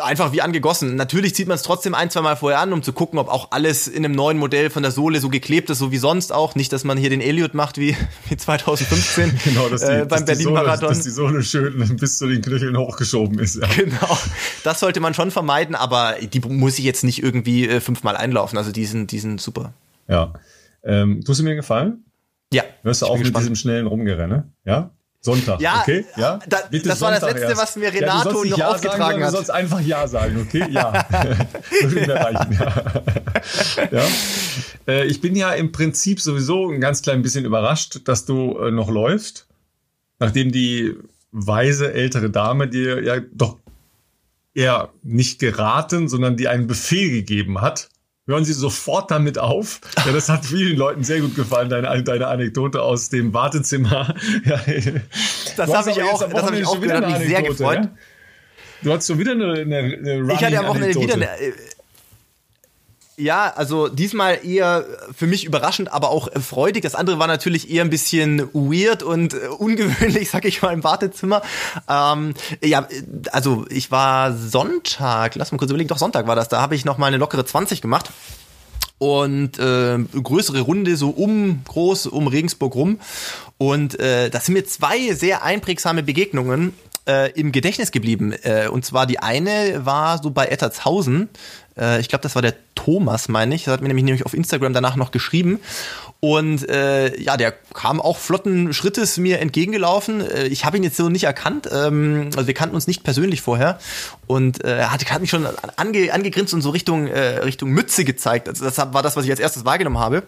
einfach wie angegossen. Natürlich zieht man es trotzdem ein, zwei Mal vorher an, um zu gucken, ob auch alles in einem neuen Modell von der Sohle so geklebt ist, so wie sonst auch. Nicht, dass man hier den Elliot macht wie, wie 2015 genau, dass die, äh, beim Berlin-Marathon. Dass die Sohle schön bis zu den Knöcheln hochgeschoben ist. Ja. Genau, das sollte man schon vermeiden, aber die muss ich jetzt nicht irgendwie äh, fünfmal einlaufen. Also die sind, die sind super. Ja. Ähm, tust du mir gefallen? Ja. Hörst du auch mit gespannt. diesem schnellen Rumgerenne? Ja? Sonntag, ja, okay? Ja, da, das war das Letzte, erst. was mir Renato ja, noch ja aufgetragen sagen, hat. Du sollst einfach Ja sagen, okay? Ja. Würde mir reichen, ja. ja. Äh, ich bin ja im Prinzip sowieso ein ganz klein bisschen überrascht, dass du äh, noch läufst, nachdem die weise ältere Dame dir ja doch eher nicht geraten, sondern die einen Befehl gegeben hat, hören Sie sofort damit auf. Ja, das hat vielen Leuten sehr gut gefallen, deine, deine Anekdote aus dem Wartezimmer. Ja, das habe ich auch, das hab ich auch gehört, mich sehr gefreut. Ja? Du hast schon wieder eine, eine, eine Ich hatte am Wochenende wieder eine, äh, ja, also diesmal eher für mich überraschend, aber auch freudig. Das andere war natürlich eher ein bisschen weird und äh, ungewöhnlich, sag ich mal, im Wartezimmer. Ähm, ja, also ich war Sonntag, lass mal kurz überlegen, doch Sonntag war das, da habe ich noch mal eine lockere 20 gemacht und äh, größere Runde so um groß um Regensburg rum und äh, das sind mir zwei sehr einprägsame Begegnungen äh, im Gedächtnis geblieben. Äh, und zwar die eine war so bei Ettertshausen. Äh, ich glaube, das war der Thomas, meine ich. Das hat mir nämlich, nämlich auf Instagram danach noch geschrieben. Und äh, ja, der kam auch flotten Schrittes mir entgegengelaufen. Äh, ich habe ihn jetzt so nicht erkannt. Ähm, also wir kannten uns nicht persönlich vorher. Und äh, er hat, hat mich schon ange, angegrinst und so Richtung, äh, Richtung Mütze gezeigt. Also das war das, was ich als erstes wahrgenommen habe.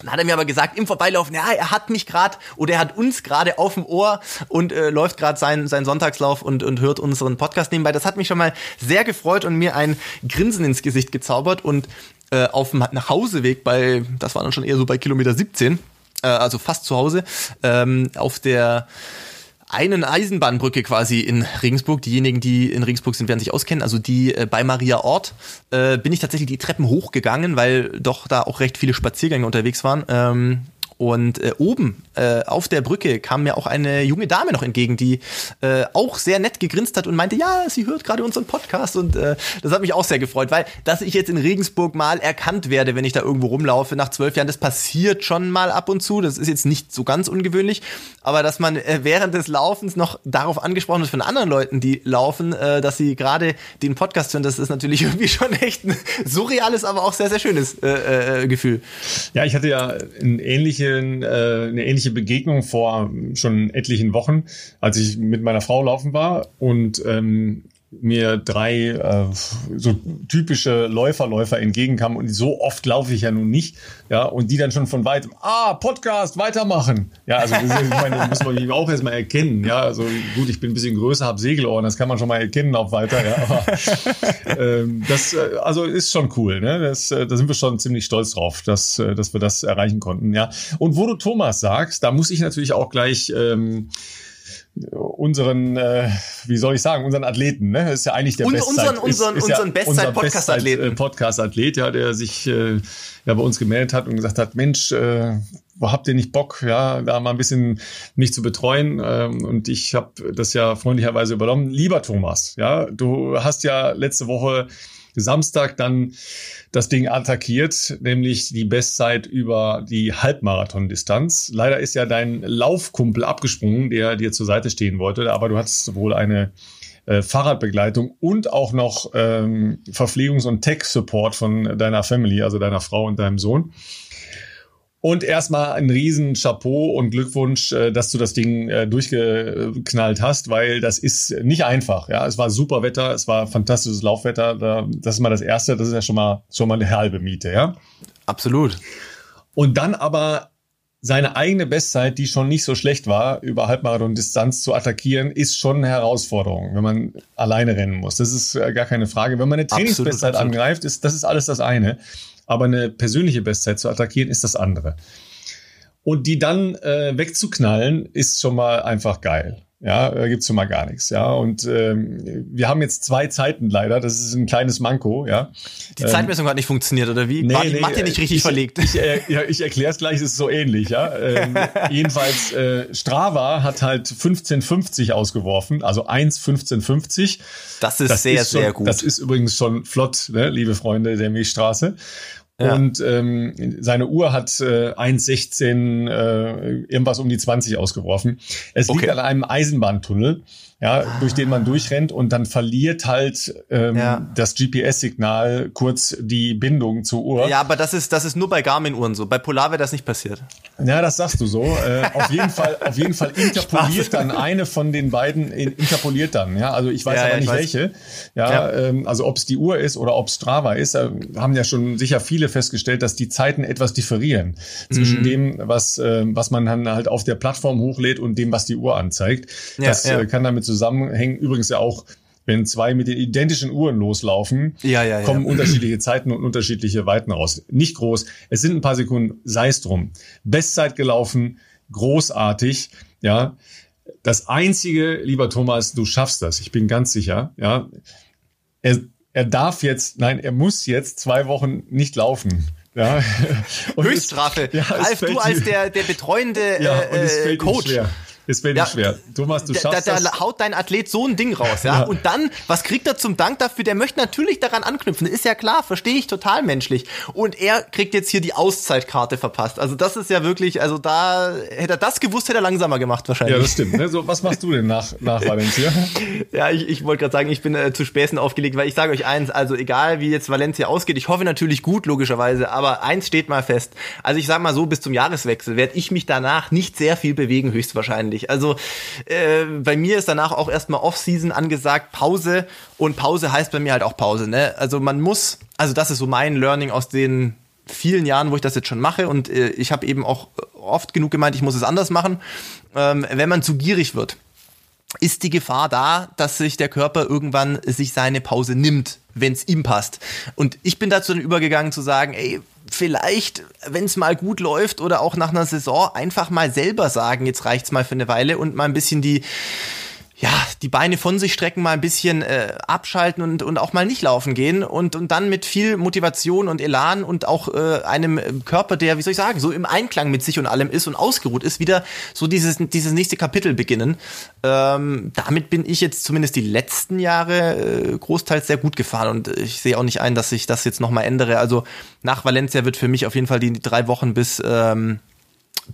Dann hat er mir aber gesagt, im Vorbeilaufen, ja, er hat mich gerade oder er hat uns gerade auf dem Ohr und äh, läuft gerade seinen, seinen Sonntagslauf und, und hört unseren Podcast nebenbei. Das hat mich schon mal sehr gefreut und mir ein Grinsen ins Gesicht gezaubert. Und äh, auf dem Nachhauseweg bei, das war dann schon eher so bei Kilometer 17, äh, also fast zu Hause, ähm, auf der einen Eisenbahnbrücke quasi in Regensburg. Diejenigen, die in Regensburg sind, werden sich auskennen. Also die äh, bei Maria Ort äh, bin ich tatsächlich die Treppen hochgegangen, weil doch da auch recht viele Spaziergänge unterwegs waren. Ähm, und äh, oben äh, auf der Brücke kam mir auch eine junge Dame noch entgegen, die äh, auch sehr nett gegrinst hat und meinte, ja, sie hört gerade unseren Podcast und äh, das hat mich auch sehr gefreut, weil dass ich jetzt in Regensburg mal erkannt werde, wenn ich da irgendwo rumlaufe nach zwölf Jahren, das passiert schon mal ab und zu. Das ist jetzt nicht so ganz ungewöhnlich, aber dass man äh, während des Laufens noch darauf angesprochen ist von anderen Leuten, die laufen, äh, dass sie gerade den Podcast hören, das ist natürlich irgendwie schon echt ein surreales, aber auch sehr sehr schönes äh, äh, Gefühl. Ja, ich hatte ja ein ähnliches ähnlichen, äh, eine ähnliche Begegnung vor schon etlichen Wochen, als ich mit meiner Frau laufen war. Und ähm, mir drei äh, so typische Läuferläufer entgegenkamen und so oft laufe ich ja nun nicht, ja, und die dann schon von weitem, ah, Podcast, weitermachen. Ja, also ich meine, muss man auch erstmal erkennen, ja, also gut, ich bin ein bisschen größer, habe Segelohren, das kann man schon mal erkennen auf weiter, ja, aber ähm, das äh, also ist schon cool, ne, das, äh, da sind wir schon ziemlich stolz drauf, dass, äh, dass wir das erreichen konnten, ja. Und wo du Thomas sagst, da muss ich natürlich auch gleich ähm, unseren, äh, wie soll ich sagen, unseren Athleten, ne? Ist ja eigentlich der Bestzeit, unseren, unseren, ist, ist unseren ja. Bestzeit, äh, Podcast-Athlet, ja, der sich äh, ja bei uns gemeldet hat und gesagt hat, Mensch, äh, wo habt ihr nicht Bock, ja, da mal ein bisschen mich zu betreuen? Ähm, und ich habe das ja freundlicherweise übernommen. Lieber Thomas, ja, du hast ja letzte Woche Samstag dann das Ding attackiert, nämlich die Bestzeit über die Halbmarathon-Distanz. Leider ist ja dein Laufkumpel abgesprungen, der dir zur Seite stehen wollte, aber du hattest wohl eine äh, Fahrradbegleitung und auch noch ähm, Verpflegungs- und Tech-Support von deiner Family, also deiner Frau und deinem Sohn. Und erstmal ein riesen Chapeau und Glückwunsch, äh, dass du das Ding äh, durchgeknallt hast, weil das ist nicht einfach. Ja, es war super Wetter, es war fantastisches Laufwetter. Das ist mal das Erste, das ist ja schon mal schon mal eine halbe Miete, ja. Absolut. Und dann aber seine eigene Bestzeit, die schon nicht so schlecht war, über Halbmarathon-Distanz zu attackieren, ist schon eine Herausforderung, wenn man alleine rennen muss. Das ist äh, gar keine Frage. Wenn man eine Trainingsbestzeit angreift, ist das ist alles das eine aber eine persönliche Bestzeit zu attackieren ist das andere. Und die dann äh, wegzuknallen, ist schon mal einfach geil. Ja, da gibt's schon mal gar nichts. Ja, und ähm, wir haben jetzt zwei Zeiten leider. Das ist ein kleines Manko. Ja, die Zeitmessung ähm, hat nicht funktioniert oder wie? Nee, War die nee, Mathe nicht richtig ich, verlegt? Ich, äh, ja, ich erkläre es gleich. Es ist so ähnlich. Ja, ähm, jedenfalls äh, Strava hat halt 1550 ausgeworfen, also 1,1550. Das ist das sehr ist schon, sehr gut. Das ist übrigens schon flott, ne, liebe Freunde der Milchstraße. Ja. Und ähm, seine Uhr hat äh, 1,16 äh, irgendwas um die 20 ausgeworfen. Es okay. liegt an einem Eisenbahntunnel ja, ah. durch den man durchrennt und dann verliert halt ähm, ja. das GPS-Signal kurz die Bindung zur Uhr. Ja, aber das ist das ist nur bei Garmin-Uhren so. Bei Polar wäre das nicht passiert. Ja, das sagst du so. Äh, auf jeden Fall, auf jeden Fall interpoliert dann eine von den beiden interpoliert dann. Ja, also ich weiß ja, aber ja, nicht welche. Ja. Ähm, also ob es die Uhr ist oder ob Strava ist, äh, haben ja schon sicher viele festgestellt, dass die Zeiten etwas differieren zwischen mhm. dem, was äh, was man dann halt auf der Plattform hochlädt und dem, was die Uhr anzeigt. das äh, kann damit zusammenhängen. Übrigens ja auch, wenn zwei mit den identischen Uhren loslaufen, ja, ja, kommen ja. unterschiedliche Zeiten und unterschiedliche Weiten raus. Nicht groß. Es sind ein paar Sekunden, sei es drum. Bestzeit gelaufen, großartig, ja. Das einzige, lieber Thomas, du schaffst das. Ich bin ganz sicher, ja. Er, er darf jetzt, nein, er muss jetzt zwei Wochen nicht laufen. Ja. Höchststrafe. ja, Ralf, du als der, der betreuende ja, äh, Coach. Es fällt ja, schwer. Thomas, du schaffst da, da, da haut dein Athlet so ein Ding raus, ja? ja? Und dann, was kriegt er zum Dank dafür? Der möchte natürlich daran anknüpfen. Ist ja klar, verstehe ich total menschlich. Und er kriegt jetzt hier die Auszeitkarte verpasst. Also das ist ja wirklich, also da hätte er das gewusst, hätte er langsamer gemacht wahrscheinlich. Ja, das stimmt. Ne? So, was machst du denn nach, nach Valencia? ja, ich, ich wollte gerade sagen, ich bin äh, zu Späßen aufgelegt, weil ich sage euch eins, also egal wie jetzt Valencia ausgeht, ich hoffe natürlich gut, logischerweise, aber eins steht mal fest. Also ich sage mal so, bis zum Jahreswechsel werde ich mich danach nicht sehr viel bewegen, höchstwahrscheinlich. Also äh, bei mir ist danach auch erstmal Off-Season angesagt, Pause. Und Pause heißt bei mir halt auch Pause. Ne? Also man muss, also das ist so mein Learning aus den vielen Jahren, wo ich das jetzt schon mache. Und äh, ich habe eben auch oft genug gemeint, ich muss es anders machen. Ähm, wenn man zu gierig wird, ist die Gefahr da, dass sich der Körper irgendwann sich seine Pause nimmt, wenn es ihm passt. Und ich bin dazu dann übergegangen zu sagen, ey, vielleicht, wenn es mal gut läuft oder auch nach einer Saison, einfach mal selber sagen, jetzt reicht's mal für eine Weile und mal ein bisschen die ja, die Beine von sich strecken, mal ein bisschen äh, abschalten und, und auch mal nicht laufen gehen und, und dann mit viel Motivation und Elan und auch äh, einem Körper, der, wie soll ich sagen, so im Einklang mit sich und allem ist und ausgeruht ist, wieder so dieses, dieses nächste Kapitel beginnen. Ähm, damit bin ich jetzt zumindest die letzten Jahre äh, großteils sehr gut gefahren und ich sehe auch nicht ein, dass ich das jetzt nochmal ändere. Also nach Valencia wird für mich auf jeden Fall die drei Wochen bis ähm,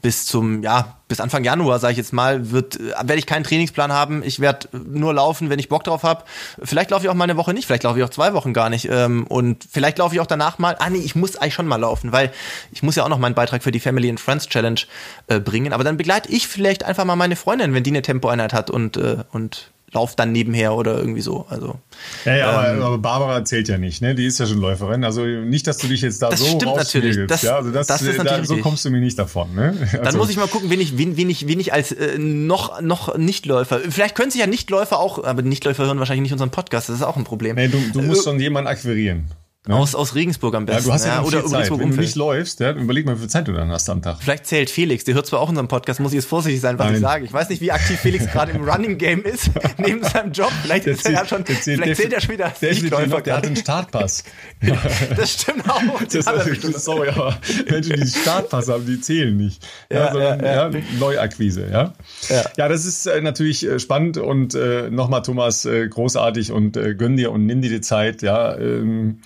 bis zum, ja, bis Anfang Januar, sage ich jetzt mal, wird, äh, werde ich keinen Trainingsplan haben. Ich werde nur laufen, wenn ich Bock drauf habe. Vielleicht laufe ich auch mal eine Woche nicht, vielleicht laufe ich auch zwei Wochen gar nicht. Ähm, und vielleicht laufe ich auch danach mal. Ah nee, ich muss eigentlich schon mal laufen, weil ich muss ja auch noch meinen Beitrag für die Family and Friends Challenge äh, bringen. Aber dann begleite ich vielleicht einfach mal meine Freundin, wenn die eine Tempoeinheit hat und, äh, und lauf dann nebenher oder irgendwie so. Also, ja, ja ähm, aber, Barbara zählt ja nicht, ne? Die ist ja schon Läuferin. Also nicht, dass du dich jetzt da das so stimmt natürlich. Das, ja, also das, das ist natürlich da, so kommst du mir nicht davon. Ne? Also, dann muss ich mal gucken, wen ich, wen, wen ich, wen ich als äh, noch, noch Nichtläufer. Vielleicht können sich ja Nichtläufer auch, aber Nichtläufer hören wahrscheinlich nicht unseren Podcast. Das ist auch ein Problem. Nee, du, du musst äh, schon jemanden akquirieren. Aus, aus Regensburg am besten. Ja, du hast ja, ja oder Zeit. Wenn du nicht läufst, ja, überleg mal, wie viel Zeit du dann hast am Tag. Vielleicht zählt Felix, der hört zwar auch unseren Podcast, muss ich jetzt vorsichtig sein, was Nein. ich sage. Ich weiß nicht, wie aktiv Felix gerade im Running Game ist, neben seinem Job. Vielleicht, ist er schon, vielleicht zählt er schon wieder als der, der hat einen Startpass. das stimmt auch. Das, das, sorry, aber Menschen, die einen Startpass haben, die zählen nicht. Ja, ja sondern ja, ja. Neuakquise. Ja? Ja. ja, das ist äh, natürlich äh, spannend und äh, nochmal, Thomas, äh, großartig und äh, gönn dir und nimm dir die Zeit. Ja, ähm,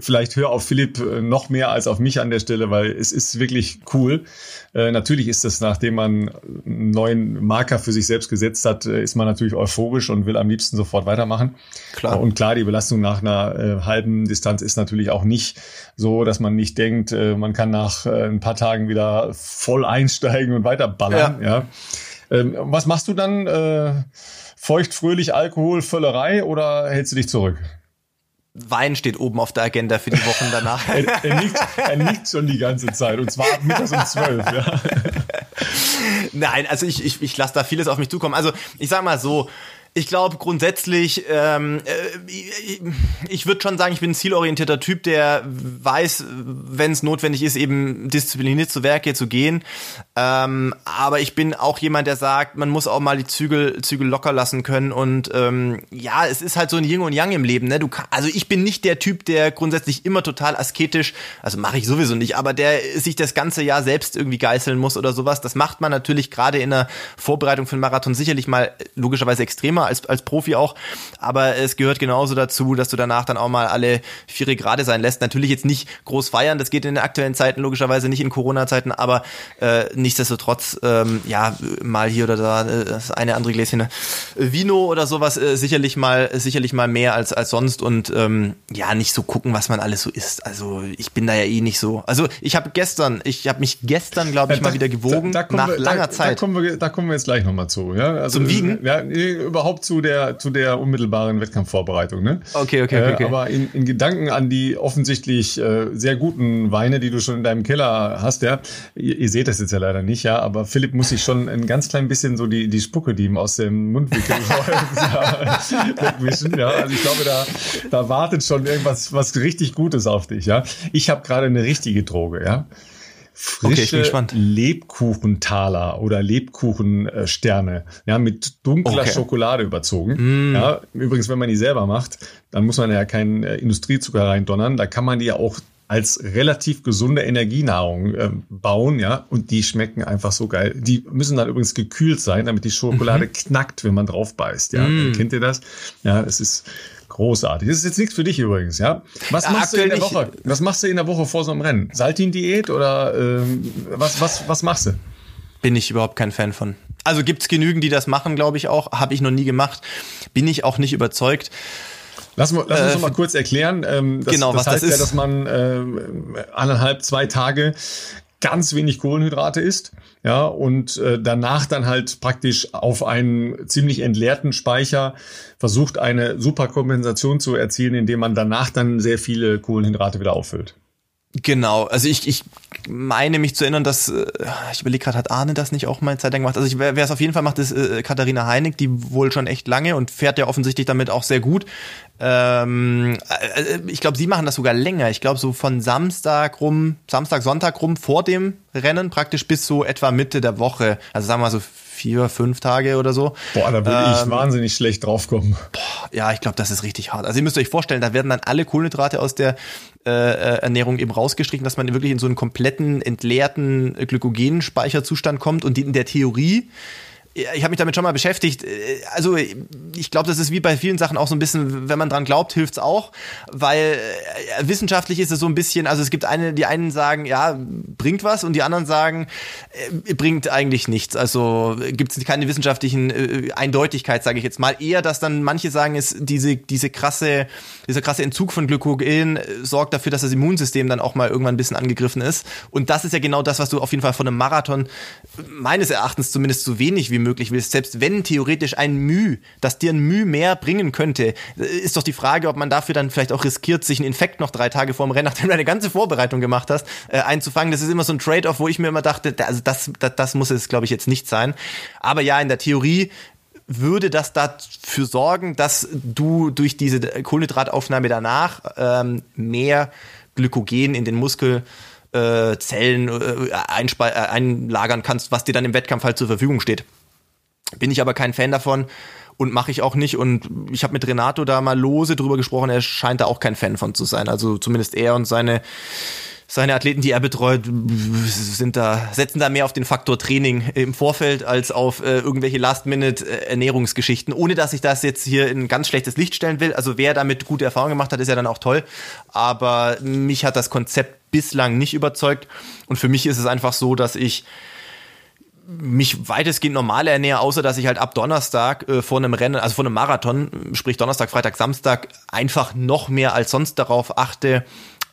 vielleicht hör auf Philipp äh, noch mehr als auf mich an der Stelle, weil es ist wirklich cool. Äh, natürlich ist das, nachdem man einen neuen Marker für sich selbst gesetzt hat, äh, ist man natürlich euphorisch und will am liebsten sofort weitermachen. Klar. Und klar, die Belastung nach einer äh, halben Distanz ist natürlich auch nicht so, dass man nicht denkt, äh, man kann nach äh, ein paar Tagen wieder voll einsteigen und weiterballern. Ja. ja. Ähm, was machst du dann? Feucht, fröhlich, Alkohol, Völlerei oder hältst du dich zurück? Wein steht oben auf der Agenda für die Wochen danach. er, er, nickt, er nickt schon die ganze Zeit und zwar ab mittags um zwölf. Ja. Nein, also ich, ich, ich lasse da vieles auf mich zukommen. Also ich sag mal so, Ich glaube grundsätzlich, ähm, äh, ich würde schon sagen, ich bin ein zielorientierter Typ, der weiß, wenn es notwendig ist, eben diszipliniert zu Werke zu gehen. Ähm, aber ich bin auch jemand, der sagt, man muss auch mal die Zügel, Zügel locker lassen können. Und ähm, ja, es ist halt so ein Yin und Yang im Leben. Ne? Du also ich bin nicht der Typ, der grundsätzlich immer total asketisch, also mache ich sowieso nicht, aber der sich das ganze Jahr selbst irgendwie geißeln muss oder sowas. Das macht man natürlich gerade in der Vorbereitung für einen Marathon sicherlich mal logischerweise extremer als, als Profi auch. Aber es gehört genauso dazu, dass du danach dann auch mal alle vier Grade sein lässt. Natürlich jetzt nicht groß feiern, das geht in den aktuellen Zeiten logischerweise nicht in Corona-Zeiten, aber äh, nichtsdestotrotz, ähm, ja, mal hier oder da äh, das eine andere Gläschen äh, Vino oder sowas äh, sicherlich mal, sicherlich mal mehr als, als sonst und ähm, ja, nicht so gucken, was man alles so isst. Also ich bin da ja eh nicht so. Also ich habe gestern, ich habe mich gestern, glaube ich, ja, da, mal wieder gewogen, da, da nach wir, langer Zeit. Da kommen, wir, da kommen wir jetzt gleich nochmal zu. Ja? Also, Zum Wiegen? Ja, überhaupt zu der, zu der unmittelbaren Wettkampfvorbereitung. Ne? Okay, okay, okay. Äh, aber in, in Gedanken an die offensichtlich äh, sehr guten Weine, die du schon in deinem Keller hast, ja, ihr, ihr, seht das jetzt ja leider nicht, ja, aber Philipp muss sich schon ein ganz klein bisschen so die, die Spucke, die ihm aus dem Mund wickeln wegwischen. Ja, also ich glaube, da, da wartet schon irgendwas was richtig Gutes auf dich. Ja, ich habe gerade eine richtige Droge. Ja frische okay, Lebkuchentaler oder Lebkuchensterne, ja, mit dunkler okay. Schokolade überzogen. Mm. Ja, übrigens, wenn man die selber macht, dann muss man ja keinen äh, Industriezucker reindonnern. Da kann man die ja auch als relativ gesunde Energienahrung äh, bauen, ja, und die schmecken einfach so geil. Die müssen dann übrigens gekühlt sein, damit die Schokolade mhm. knackt, wenn man drauf beißt, ja. Mm. Kennt ihr das? Ja, es ist Großartig. Das ist jetzt nichts für dich übrigens, ja? Was ja, machst du in der Woche? Was machst du in der Woche vor so einem Rennen? Saltin-Diät oder ähm, was, was, was machst du? Bin ich überhaupt kein Fan von. Also gibt's genügend, die das machen, glaube ich auch. Habe ich noch nie gemacht. Bin ich auch nicht überzeugt. Lass, lass uns äh, noch mal kurz erklären. Ähm, das, genau, das was heißt das ist. ja, dass man äh, anderthalb, zwei Tage ganz wenig Kohlenhydrate isst, ja, und äh, danach dann halt praktisch auf einen ziemlich entleerten Speicher versucht, eine Superkompensation zu erzielen, indem man danach dann sehr viele Kohlenhydrate wieder auffüllt. Genau, also ich, ich meine mich zu erinnern, dass, äh, ich überlege gerade, hat Arne das nicht auch mal Zeit lang gemacht? Also ich, wer es auf jeden Fall macht, ist äh, Katharina Heinig, die wohl schon echt lange und fährt ja offensichtlich damit auch sehr gut. Ähm, äh, ich glaube, sie machen das sogar länger. Ich glaube, so von Samstag rum, Samstag, Sonntag rum vor dem Rennen praktisch bis so etwa Mitte der Woche. Also sagen wir mal so vier, fünf Tage oder so. Boah, da würde ähm, ich wahnsinnig schlecht draufkommen. Boah, ja, ich glaube, das ist richtig hart. Also ihr müsst euch vorstellen, da werden dann alle Kohlenhydrate aus der äh, äh Ernährung eben rausgestrichen, dass man wirklich in so einen kompletten, entleerten Glykogenspeicherzustand kommt und die in der Theorie ich habe mich damit schon mal beschäftigt. Äh, also ich glaube, das ist wie bei vielen Sachen auch so ein bisschen, wenn man dran glaubt, hilft's auch, weil äh, wissenschaftlich ist es so ein bisschen, also es gibt eine, die einen sagen, ja, bringt was und die anderen sagen, äh, bringt eigentlich nichts. Also gibt es keine wissenschaftlichen äh, Eindeutigkeit, sage ich jetzt mal. Eher, dass dann manche sagen, ist diese diese krasse dieser krasse Entzug von Glykogen sorgt dafür, dass das Immunsystem dann auch mal irgendwann ein bisschen angegriffen ist. Und das ist ja genau das, was du auf jeden Fall von einem Marathon meines Erachtens zumindest so wenig wie möglich willst. Selbst wenn theoretisch ein Müh, das dir ein Müh mehr bringen könnte, ist doch die Frage, ob man dafür dann vielleicht auch riskiert, sich einen Infekt noch drei Tage vor dem Rennen, nachdem du eine ganze Vorbereitung gemacht hast, äh, einzufangen. Das ist immer so ein Trade-off, wo ich mir immer dachte, also das, das, das muss es, glaube ich, jetzt nicht sein. Aber ja, in der Theorie würde das dafür sorgen, dass du durch diese Kohlenhydrataufnahme danach ähm, mehr Glykogen in den Muskel äh, Zellen äh, äh, einlagern kannst, was dir dann im Wettkampf halt zur Verfügung steht. Bin ich aber kein Fan davon und mache ich auch nicht. Und ich habe mit Renato da mal lose drüber gesprochen, er scheint da auch kein Fan von zu sein. Also zumindest er und seine seine Athleten, die er betreut, sind da, setzen da mehr auf den Faktor Training im Vorfeld als auf äh, irgendwelche Last-Minute-Ernährungsgeschichten, ohne dass ich das jetzt hier in ganz schlechtes Licht stellen will. Also wer damit gute Erfahrungen gemacht hat, ist ja dann auch toll. Aber mich hat das Konzept bislang nicht überzeugt. Und für mich ist es einfach so, dass ich mich weitestgehend normal ernähre, außer dass ich halt ab Donnerstag äh, vor einem Rennen, also vor einem Marathon, sprich Donnerstag, Freitag, Samstag, einfach noch mehr als sonst darauf achte,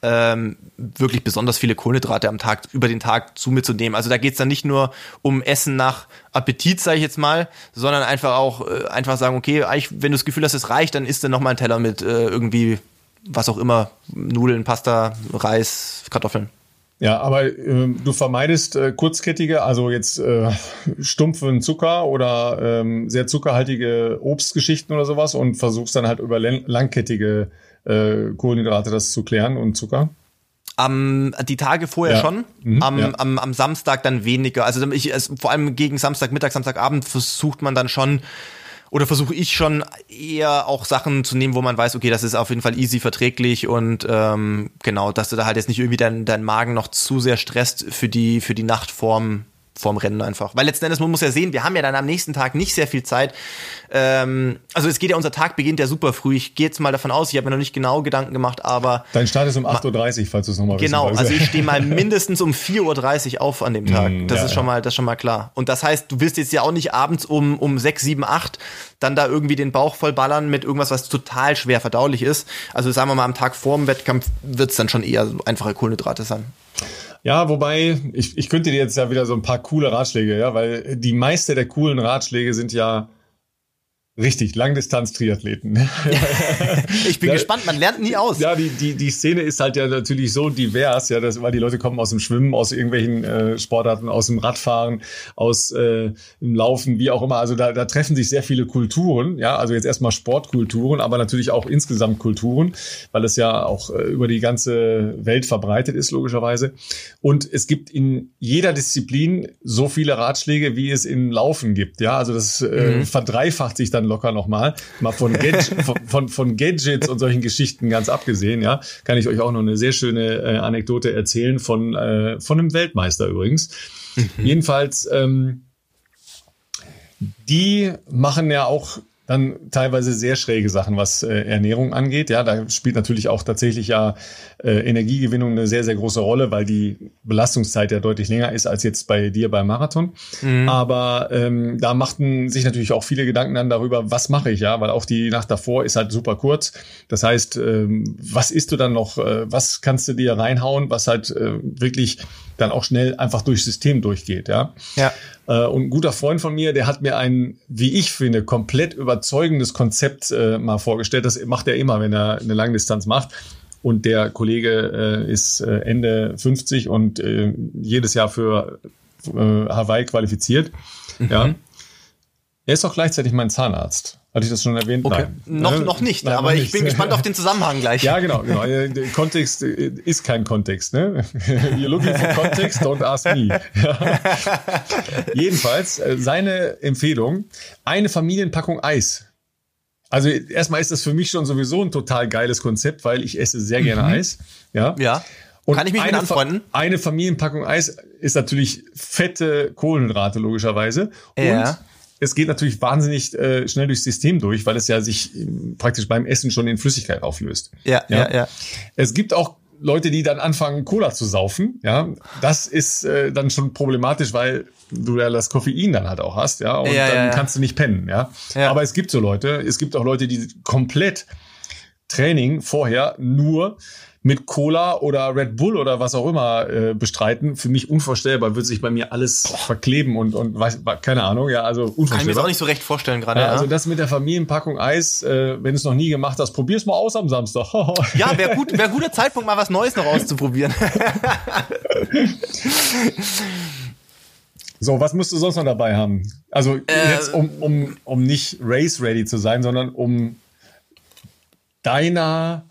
ähm, wirklich besonders viele Kohlenhydrate am Tag über den Tag zu mir zu nehmen. Also da geht's dann nicht nur um Essen nach Appetit, sage ich jetzt mal, sondern einfach auch äh, einfach sagen, okay, eigentlich, wenn du das Gefühl hast, es reicht, dann isst du nochmal einen Teller mit äh, irgendwie was auch immer, Nudeln, Pasta, Reis, Kartoffeln. Ja, aber äh, du vermeidest äh, kurzkettige, also jetzt äh, stumpfen Zucker oder ähm, sehr zuckerhaltige Obstgeschichten oder sowas und versuchst dann halt über langkettige äh, Kohlenhydrate das zu klären und Zucker. Am, die Tage vorher ja. schon, mhm, am, ja. am, am Samstag dann weniger. Also, ich, also vor allem gegen Samstagmittag, Samstagabend versucht man dann schon oder versuche ich schon eher auch Sachen zu nehmen, wo man weiß, okay, das ist auf jeden Fall easy verträglich und ähm, genau, dass du da halt jetzt nicht irgendwie deinen dein Magen noch zu sehr stresst für die, für die Nacht vorm, Rennen einfach. Weil letzten Endes, man muss ja sehen, wir haben ja dann am nächsten Tag nicht sehr viel Zeit. Ähm, also es geht ja, unser Tag beginnt ja super früh. Ich gehe jetzt mal davon aus, ich habe mir noch nicht genau Gedanken gemacht, aber. Dein Start ist um 8.30 Uhr, falls du es nochmal Genau, also ich stehe mal mindestens um 4.30 Uhr auf an dem Tag. Mm, das ja, ist schon mal, das ist schon mal klar. Und das heißt, du willst jetzt ja auch nicht abends um, um 6, 7, 8 dann da irgendwie den Bauch voll ballern mit irgendwas, was total schwer verdaulich ist. Also sagen wir mal, am Tag vor dem Wettkampf wird es dann schon eher einfache Kohlenhydrate sein. Ja, wobei, ich, ich könnte dir jetzt ja wieder so ein paar coole Ratschläge, ja, weil die meiste der coolen Ratschläge sind ja Richtig, Langdistanz-Triathleten. ich bin ja, gespannt, man lernt nie aus. Ja, die, die, die Szene ist halt ja natürlich so divers, ja, das, weil die Leute kommen aus dem Schwimmen, aus irgendwelchen äh, Sportarten, aus dem Radfahren, aus äh, dem Laufen, wie auch immer. Also da, da treffen sich sehr viele Kulturen, ja, also jetzt erstmal Sportkulturen, aber natürlich auch insgesamt Kulturen, weil es ja auch äh, über die ganze Welt verbreitet ist, logischerweise. Und es gibt in jeder Disziplin so viele Ratschläge, wie es im Laufen gibt, ja. Also das äh, mhm. verdreifacht sich dann dann locker nochmal. Mal von, von, von, von, Gadgets und solchen Geschichten ganz abgesehen, ja, kann ich euch auch noch eine sehr schöne äh, Anekdote erzählen von, äh, von einem Weltmeister übrigens. Mhm. Jedenfalls, ähm, die machen ja auch dann teilweise sehr schräge Sachen, was äh, Ernährung angeht. Ja, da spielt natürlich auch tatsächlich ja äh, Energiegewinnung eine sehr, sehr große Rolle, weil die Belastungszeit ja deutlich länger ist als jetzt bei dir beim Marathon. Mhm. Aber ähm, da machten sich natürlich auch viele Gedanken dann darüber, was mache ich, ja, weil auch die Nacht davor ist halt super kurz. Das heißt, ähm, was isst du dann noch, äh, was kannst du dir reinhauen, was halt äh, wirklich dann auch schnell einfach durchs System durchgeht, ja. Ja. Äh, und ein guter Freund von mir, der hat mir ein, wie ich finde, komplett überzeugendes Konzept äh, mal vorgestellt. Das macht er immer, wenn er eine Langdistanz macht. Und der Kollege äh, ist äh, Ende 50 und äh, jedes Jahr für Hawaii qualifiziert. Mhm. Ja. Er ist auch gleichzeitig mein Zahnarzt. Hatte ich das schon erwähnt? Okay. Nein. Noch, noch nicht, Nein, aber noch ich nicht. bin gespannt auf den Zusammenhang gleich. Ja, genau, genau. Der Kontext ist kein Kontext, ne? You're looking for context, don't ask me. Jedenfalls, äh, seine Empfehlung, eine Familienpackung Eis. Also erstmal ist das für mich schon sowieso ein total geiles Konzept, weil ich esse sehr gerne mhm. Eis. Ja. Ja. Und Kann ich mich mit anfreunden? Eine Familienpackung Eis ist natürlich fette Kohlenhydrate, logischerweise. Ja. Und es geht natürlich wahnsinnig äh, schnell durchs System durch, weil es ja sich äh, praktisch beim Essen schon in Flüssigkeit auflöst. Ja, ja, ja. ja. Es gibt auch Leute, die dann anfangen, Cola zu saufen. Ja, das ist äh, dann schon problematisch, weil du ja das Koffein dann halt auch hast. Ja, und ja, dann ja, kannst du nicht pennen. Ja? ja, aber es gibt so Leute. Es gibt auch Leute, die komplett Training vorher nur mit Cola oder Red Bull oder was auch immer äh, bestreiten. Für mich unvorstellbar, wird sich bei mir alles Boah. verkleben und, und weiß, keine Ahnung, ja, also unvorstellbar. Kann ich mir das auch nicht so recht vorstellen gerade. Ja, also das mit der Familienpackung Eis, äh, wenn du es noch nie gemacht hast, probier's mal aus am Samstag. ja, wäre gut, wäre guter Zeitpunkt, mal was Neues noch auszuprobieren. So, was musst du sonst noch dabei haben? Also äh, jetzt, um, um, um nicht race-ready zu sein, sondern um deiner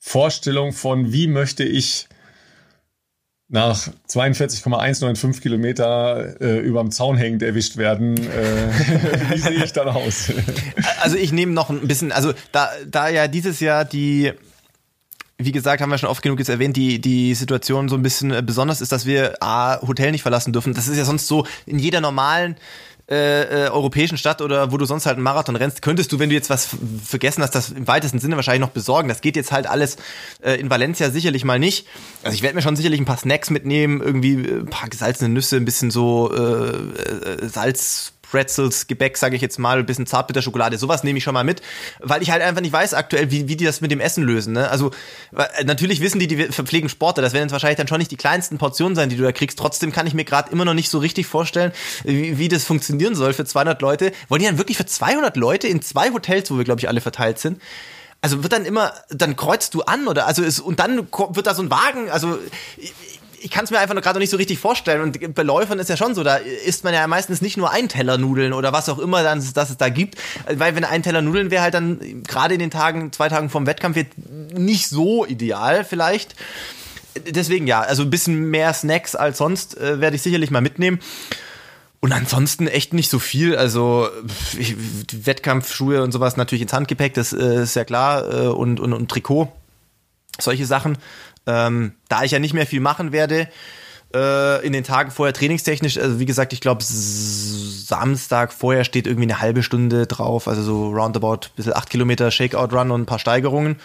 Vorstellung von, wie möchte ich nach 42,195 Kilometer äh, überm Zaun hängend erwischt werden. Äh, wie sehe ich dann aus? also ich nehme noch ein bisschen, also da, da ja dieses Jahr die wie gesagt, haben wir schon oft genug jetzt erwähnt, die, die Situation so ein bisschen äh, besonders ist, dass wir A, Hotel nicht verlassen dürfen. Das ist ja sonst so in jeder normalen äh, äh, europäischen Stadt oder wo du sonst halt einen Marathon rennst, könntest du, wenn du jetzt was vergessen hast, das im weitesten Sinne wahrscheinlich noch besorgen. Das geht jetzt halt alles äh, in Valencia sicherlich mal nicht. Also ich werde mir schon sicherlich ein paar Snacks mitnehmen, irgendwie äh, ein paar gesalzene Nüsse, ein bisschen so äh, äh, Salz Pretzels, Gebäck, sage ich jetzt mal, ein bisschen Zartbitterschokolade, sowas nehme ich schon mal mit, weil ich halt einfach nicht weiß aktuell, wie, wie die das mit dem Essen lösen. Ne? Also äh, natürlich wissen die, die verpflegen Sportler, das werden jetzt wahrscheinlich dann schon nicht die kleinsten Portionen sein, die du da kriegst. Trotzdem kann ich mir gerade immer noch nicht so richtig vorstellen, wie, wie das funktionieren soll für 200 Leute. Wollen die dann wirklich für 200 Leute in zwei Hotels, wo wir glaube ich alle verteilt sind, also wird dann immer, dann kreuzt du an oder also ist, und dann wird da so ein Wagen, also ich kann es mir einfach gerade noch nicht so richtig vorstellen. Und bei Läufern ist ja schon so, da isst man ja meistens nicht nur ein Teller Nudeln oder was auch immer dann, dass es da gibt. Weil wenn ein Teller Nudeln wäre halt dann gerade in den Tagen, zwei Tagen vom Wettkampf jetzt nicht so ideal vielleicht. Deswegen ja, also ein bisschen mehr Snacks als sonst äh, werde ich sicherlich mal mitnehmen. Und ansonsten echt nicht so viel. Also ich, Wettkampfschuhe und sowas natürlich ins Handgepäck, das äh, ist ja klar. Äh, und, und, und Trikot, solche Sachen. Ähm, da ich ja nicht mehr viel machen werde, äh, in den Tagen vorher trainingstechnisch, also wie gesagt, ich glaube, Samstag vorher steht irgendwie eine halbe Stunde drauf, also so roundabout bisschen acht Kilometer Shakeout-Run und ein paar Steigerungen.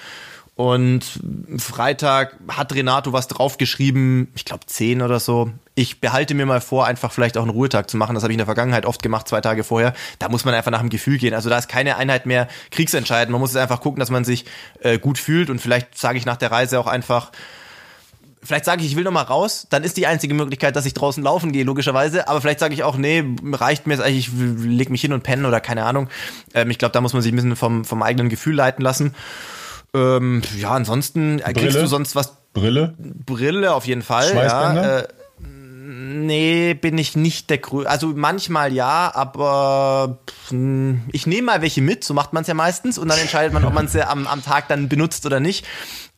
Und Freitag hat Renato was draufgeschrieben, ich glaube zehn oder so. Ich behalte mir mal vor, einfach vielleicht auch einen Ruhetag zu machen. Das habe ich in der Vergangenheit oft gemacht, zwei Tage vorher. Da muss man einfach nach dem Gefühl gehen. Also da ist keine Einheit mehr kriegsentscheidend. Man muss es einfach gucken, dass man sich äh, gut fühlt. Und vielleicht sage ich nach der Reise auch einfach, vielleicht sage ich, ich will noch mal raus, dann ist die einzige Möglichkeit, dass ich draußen laufen gehe, logischerweise. Aber vielleicht sage ich auch, nee, reicht mir jetzt eigentlich, ich leg mich hin und pennen oder keine Ahnung. Ähm, ich glaube, da muss man sich ein bisschen vom, vom eigenen Gefühl leiten lassen. Ähm, ja, ansonsten Brille? kriegst du sonst was. Brille? Brille auf jeden Fall. Ja, äh, nee, bin ich nicht der Größte. Also manchmal ja, aber ich nehme mal welche mit, so macht man es ja meistens und dann entscheidet man, ob man sie am, am Tag dann benutzt oder nicht.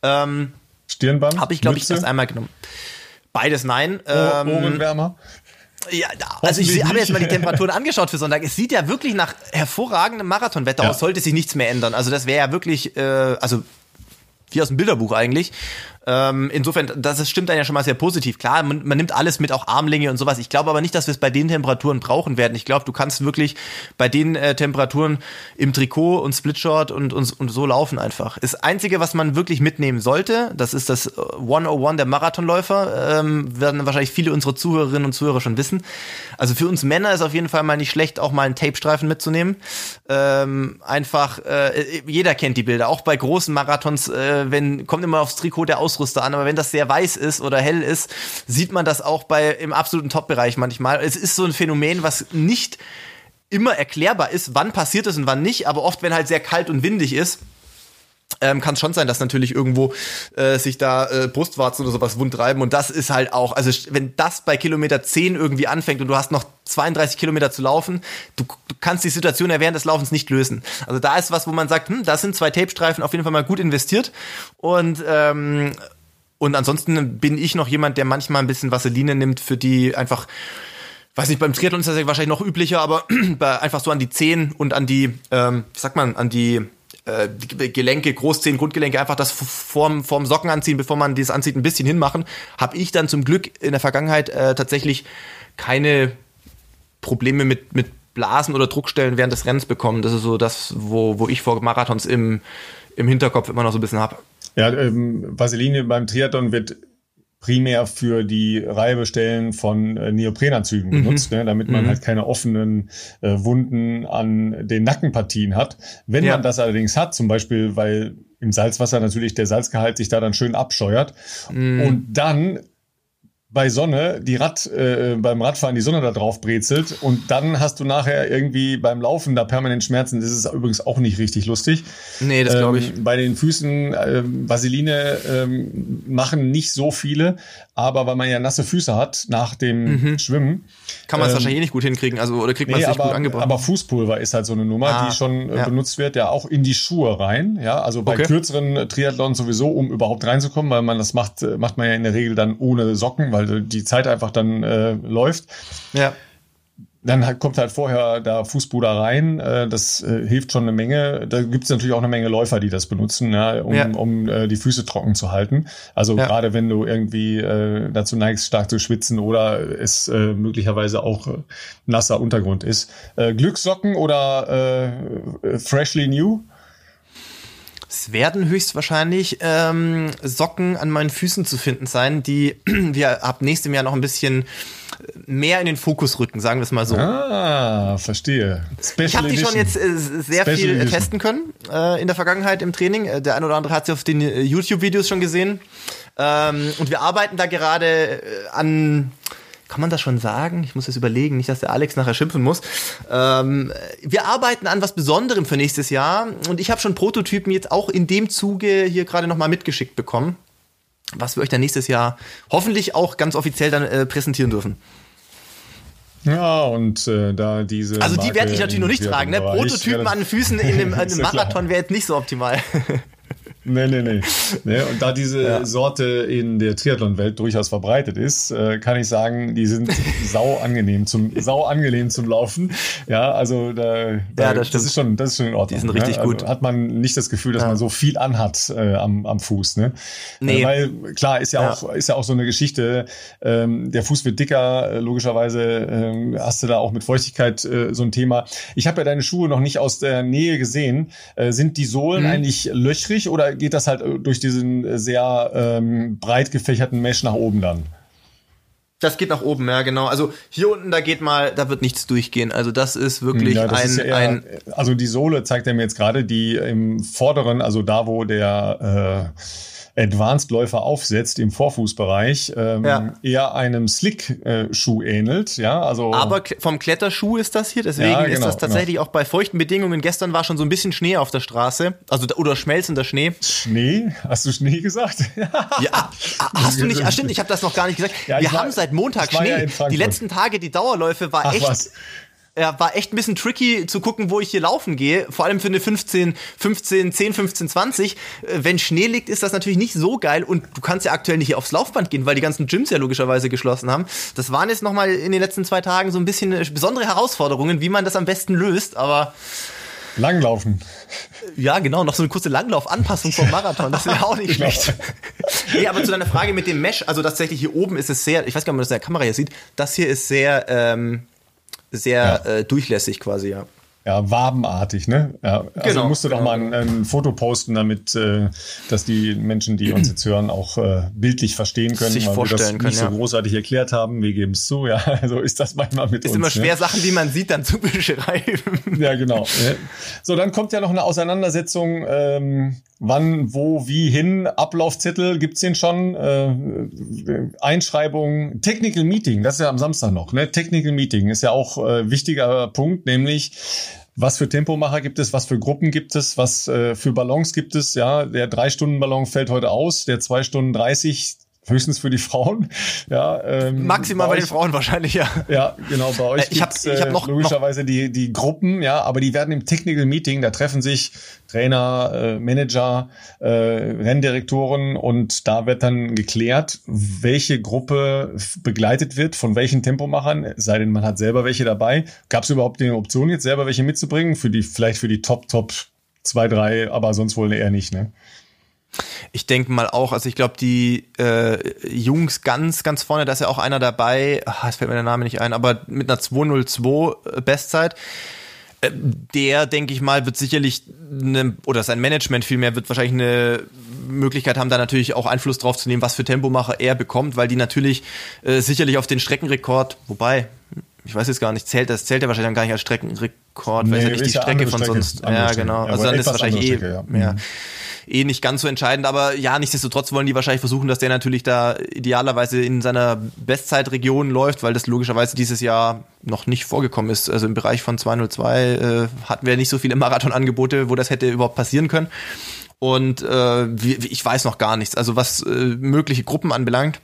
Ähm, Stirnband? Habe ich, glaube ich, erst einmal genommen. Beides nein. Ähm, Ohrenwärmer? Ja, also ich habe jetzt mal die Temperaturen angeschaut für Sonntag. Es sieht ja wirklich nach hervorragendem Marathonwetter ja. aus, sollte sich nichts mehr ändern. Also das wäre ja wirklich, äh, also wie aus dem Bilderbuch eigentlich. Ähm, insofern, das ist, stimmt dann ja schon mal sehr positiv. Klar, man, man nimmt alles mit, auch Armlänge und sowas. Ich glaube aber nicht, dass wir es bei den Temperaturen brauchen werden. Ich glaube, du kannst wirklich bei den äh, Temperaturen im Trikot und Splitshort und, und, und so laufen einfach. Das Einzige, was man wirklich mitnehmen sollte, das ist das 101 der Marathonläufer, ähm, werden wahrscheinlich viele unserer Zuhörerinnen und Zuhörer schon wissen. Also für uns Männer ist auf jeden Fall mal nicht schlecht, auch mal einen Tapestreifen mitzunehmen. Ähm, einfach, äh, jeder kennt die Bilder, auch bei großen Marathons, äh, wenn, kommt immer aufs Trikot der Aus Ausrüster an, aber wenn das sehr weiß ist oder hell ist, sieht man das auch bei im absoluten Top-Bereich manchmal. Es ist so ein Phänomen, was nicht immer erklärbar ist, wann passiert es und wann nicht, aber oft, wenn halt sehr kalt und windig ist, ähm, kann es schon sein, dass natürlich irgendwo äh, sich da äh, Brustwarzen oder sowas wund treiben. Und das ist halt auch, also wenn das bei Kilometer 10 irgendwie anfängt und du hast noch 32 Kilometer zu laufen, du, du kannst die Situation ja während des Laufens nicht lösen. Also da ist was, wo man sagt, hm, da sind zwei Tapestreifen auf jeden Fall mal gut investiert. Und ähm, und ansonsten bin ich noch jemand, der manchmal ein bisschen Vaseline nimmt, für die einfach weiß nicht, beim Triathlon ist das ja wahrscheinlich noch üblicher, aber einfach so an die Zehen und an die, ähm, wie sagt man, an die äh, Gelenke, Großzehen, Grundgelenke, einfach das vorm, vorm Socken anziehen, bevor man das anzieht, ein bisschen hinmachen, habe ich dann zum Glück in der Vergangenheit äh, tatsächlich keine Probleme mit, mit Blasen oder Druckstellen während des Rennens bekommen. Das ist so das, wo, wo ich vor Marathons im, im Hinterkopf immer noch so ein bisschen habe. Ja, ähm, Vaseline beim Triathlon wird primär für die Reibestellen von äh, Neoprenanzügen mhm. benutzt, ne, damit man mhm. halt keine offenen äh, Wunden an den Nackenpartien hat. Wenn ja. man das allerdings hat, zum Beispiel, weil im Salzwasser natürlich der Salzgehalt sich da dann schön abscheuert mhm. und dann bei Sonne die Rad äh, beim Radfahren die Sonne da drauf brezelt und dann hast du nachher irgendwie beim Laufen da permanent Schmerzen. Das ist übrigens auch nicht richtig lustig. Nee, das glaube ich. Ähm, bei den Füßen äh, Vaseline ähm, machen nicht so viele, aber weil man ja nasse Füße hat nach dem mhm. Schwimmen, kann man es ähm, wahrscheinlich eh nicht gut hinkriegen, also oder kriegt man es nee, nicht aber, gut angebracht. Aber Fußpulver ist halt so eine Nummer, ah, die schon äh, ja. benutzt wird, ja auch in die Schuhe rein, ja, also bei okay. kürzeren Triathlons sowieso, um überhaupt reinzukommen, weil man das macht, äh, macht man ja in der Regel dann ohne Socken, weil die Zeit einfach dann äh, läuft. Ja dann kommt halt vorher da Fußpuder rein. Äh, das äh, hilft schon eine Menge. Da gibt es natürlich auch eine Menge Läufer, die das benutzen, ja, um, ja. um äh, die Füße trocken zu halten. Also ja. gerade wenn du irgendwie dazu neigst, stark zu schwitzen oder es möglicherweise auch nasser Untergrund ist. Glückssocken oder Freshly New? Es werden höchstwahrscheinlich ähm, Socken an meinen Füßen zu finden sein, die wir ab nächstem Jahr noch ein bisschen mehr in den Fokus rücken, sagen wir es mal so. Ah, verstehe. Special ich habe die schon jetzt äh, sehr Special viel Edition. testen können äh, in der Vergangenheit im Training. Äh, der ein oder andere hat sie auf den äh, YouTube-Videos schon gesehen. Ähm, und wir arbeiten da gerade äh, an kann man das schon sagen? Ich muss jetzt überlegen, nicht, dass der Alex nachher schimpfen muss. Ähm, wir arbeiten an was Besonderem für nächstes Jahr und ich habe schon Prototypen jetzt auch in dem Zuge hier gerade nochmal mitgeschickt bekommen. was wir euch dann nächstes Jahr hoffentlich auch ganz offiziell dann äh, präsentieren dürfen. Ja, und äh, da diese. Also die werde ich natürlich noch nicht tragen, ne? Prototypen an den Füßen in einem, in einem Marathon wäre jetzt nicht so optimal. Nee, nee, nee. nee und da diese ja. Sorte in der Triathlon-Welt durchaus verbreitet ist, äh, kann ich sagen, die sind sau angenehm zum sau angenehm zum Laufen. Ja, also da, da ja, das, das, ist schon das ist schon in Ordnung. Die sind richtig ne? gut. Also hat man nicht das Gefühl, dass ja. man so viel anhat äh, am, am Fuß, ne? Nee. Äh, weil klar ist ja, auch ist ja auch so eine Geschichte. Ähm, der Fuß wird dicker, äh, logischerweise äh, hast du da auch mit Feuchtigkeit äh, so ein Thema. Ich habe ja deine Schuhe noch nicht aus der Nähe gesehen. Äh, sind die Sohlen hm. eigentlich löchrig oder geht das halt äh, durch diesen äh, sehr ähm, breit gefächerten Mesh nach oben dann. Das geht nach oben, ja, genau. Also hier unten, da geht mal, da wird nichts durchgehen. Also das ist wirklich ja, das ein, ist ja eher, ein. Also die Sohle zeigt er mir jetzt gerade, die im vorderen, also da, wo der äh, Advanced-Läufer aufsetzt im Vorfußbereich, ähm, ja. eher einem Slick-Schuh ähnelt. Ja, also Aber vom Kletterschuh ist das hier, deswegen ja, genau, ist das genau. tatsächlich genau. auch bei feuchten Bedingungen. Gestern war schon so ein bisschen Schnee auf der Straße, also oder schmelzender Schnee. Schnee? Hast du Schnee gesagt? ja, hast du nicht? Ah, stimmt, ich habe das noch gar nicht gesagt. Ja, Wir war, haben seit Montag Schnee. Ja die letzten Tage, die Dauerläufe war Ach, echt. Was? Ja, war echt ein bisschen tricky zu gucken, wo ich hier laufen gehe. Vor allem für eine 15, 15, 10, 15, 20. Wenn Schnee liegt, ist das natürlich nicht so geil und du kannst ja aktuell nicht aufs Laufband gehen, weil die ganzen Gyms ja logischerweise geschlossen haben. Das waren jetzt nochmal in den letzten zwei Tagen so ein bisschen besondere Herausforderungen, wie man das am besten löst, aber Langlaufen. Ja, genau, noch so eine kurze Langlaufanpassung vom Marathon, das wäre auch nicht genau. schlecht. nee, aber zu deiner Frage mit dem Mesh, also tatsächlich hier oben ist es sehr, ich weiß gar nicht, ob man das in der Kamera hier sieht, das hier ist sehr, ähm, sehr ja. äh, durchlässig quasi, ja ja, wabenartig, ne? Ja, also genau, musst du genau. doch mal ein, ein, Foto posten, damit, äh, dass die Menschen, die uns jetzt hören, auch äh, bildlich verstehen können, sich vorstellen wir das können, nicht ja. so großartig erklärt haben. Wir geben es zu, ja. Also ist das manchmal mit ist uns. Ist immer schwer, ne? Sachen, die man sieht, dann zu beschreiben. Ja, genau. So, dann kommt ja noch eine Auseinandersetzung. Ähm, wann, wo, wie hin? Ablaufzettel gibt's den schon? Äh, Einschreibung, Technical Meeting, das ist ja am Samstag noch. Ne? Technical Meeting ist ja auch äh, wichtiger Punkt, nämlich was für Tempomacher gibt es, was für Gruppen gibt es, was äh, für Ballons gibt es. Ja, der drei Stunden Ballon fällt heute aus, der zwei Stunden dreißig höchstens für die Frauen. Ja, ähm, Maximal bei, bei den Frauen wahrscheinlich, ja. Ja, genau, bei euch äh, ich hab, ich hab noch, logischerweise noch. Die, die Gruppen, ja, aber die werden im Technical Meeting, da treffen sich Trainer, äh, Manager, äh, Renndirektoren und da wird dann geklärt, welche Gruppe begleitet wird, von welchen Tempomachern, sei denn man hat selber welche dabei. Gab es überhaupt die Option, jetzt selber welche mitzubringen? Für die, vielleicht für die Top, Top zwei, drei, aber sonst wohl eher nicht, ne? Ich denke mal auch, also ich glaube, die äh, Jungs ganz, ganz vorne, da ist ja auch einer dabei, ach, jetzt fällt mir der Name nicht ein, aber mit einer 202 äh, Bestzeit. Äh, der, denke ich mal, wird sicherlich eine, oder sein Management vielmehr wird wahrscheinlich eine Möglichkeit haben, da natürlich auch Einfluss drauf zu nehmen, was für Tempomacher er bekommt, weil die natürlich äh, sicherlich auf den Streckenrekord, wobei, ich weiß jetzt gar nicht, zählt das zählt er wahrscheinlich dann gar nicht als Streckenrekord, nee, weil es ja nicht die Strecke von Strecke, sonst. Ja, genau. Ja, also dann ist wahrscheinlich eh Strecke, ja. mehr. Mhm eh nicht ganz so entscheidend, aber ja, nichtsdestotrotz wollen die wahrscheinlich versuchen, dass der natürlich da idealerweise in seiner Bestzeitregion läuft, weil das logischerweise dieses Jahr noch nicht vorgekommen ist. Also im Bereich von 202 äh, hatten wir nicht so viele Marathonangebote, wo das hätte überhaupt passieren können. Und äh, ich weiß noch gar nichts. Also was äh, mögliche Gruppen anbelangt,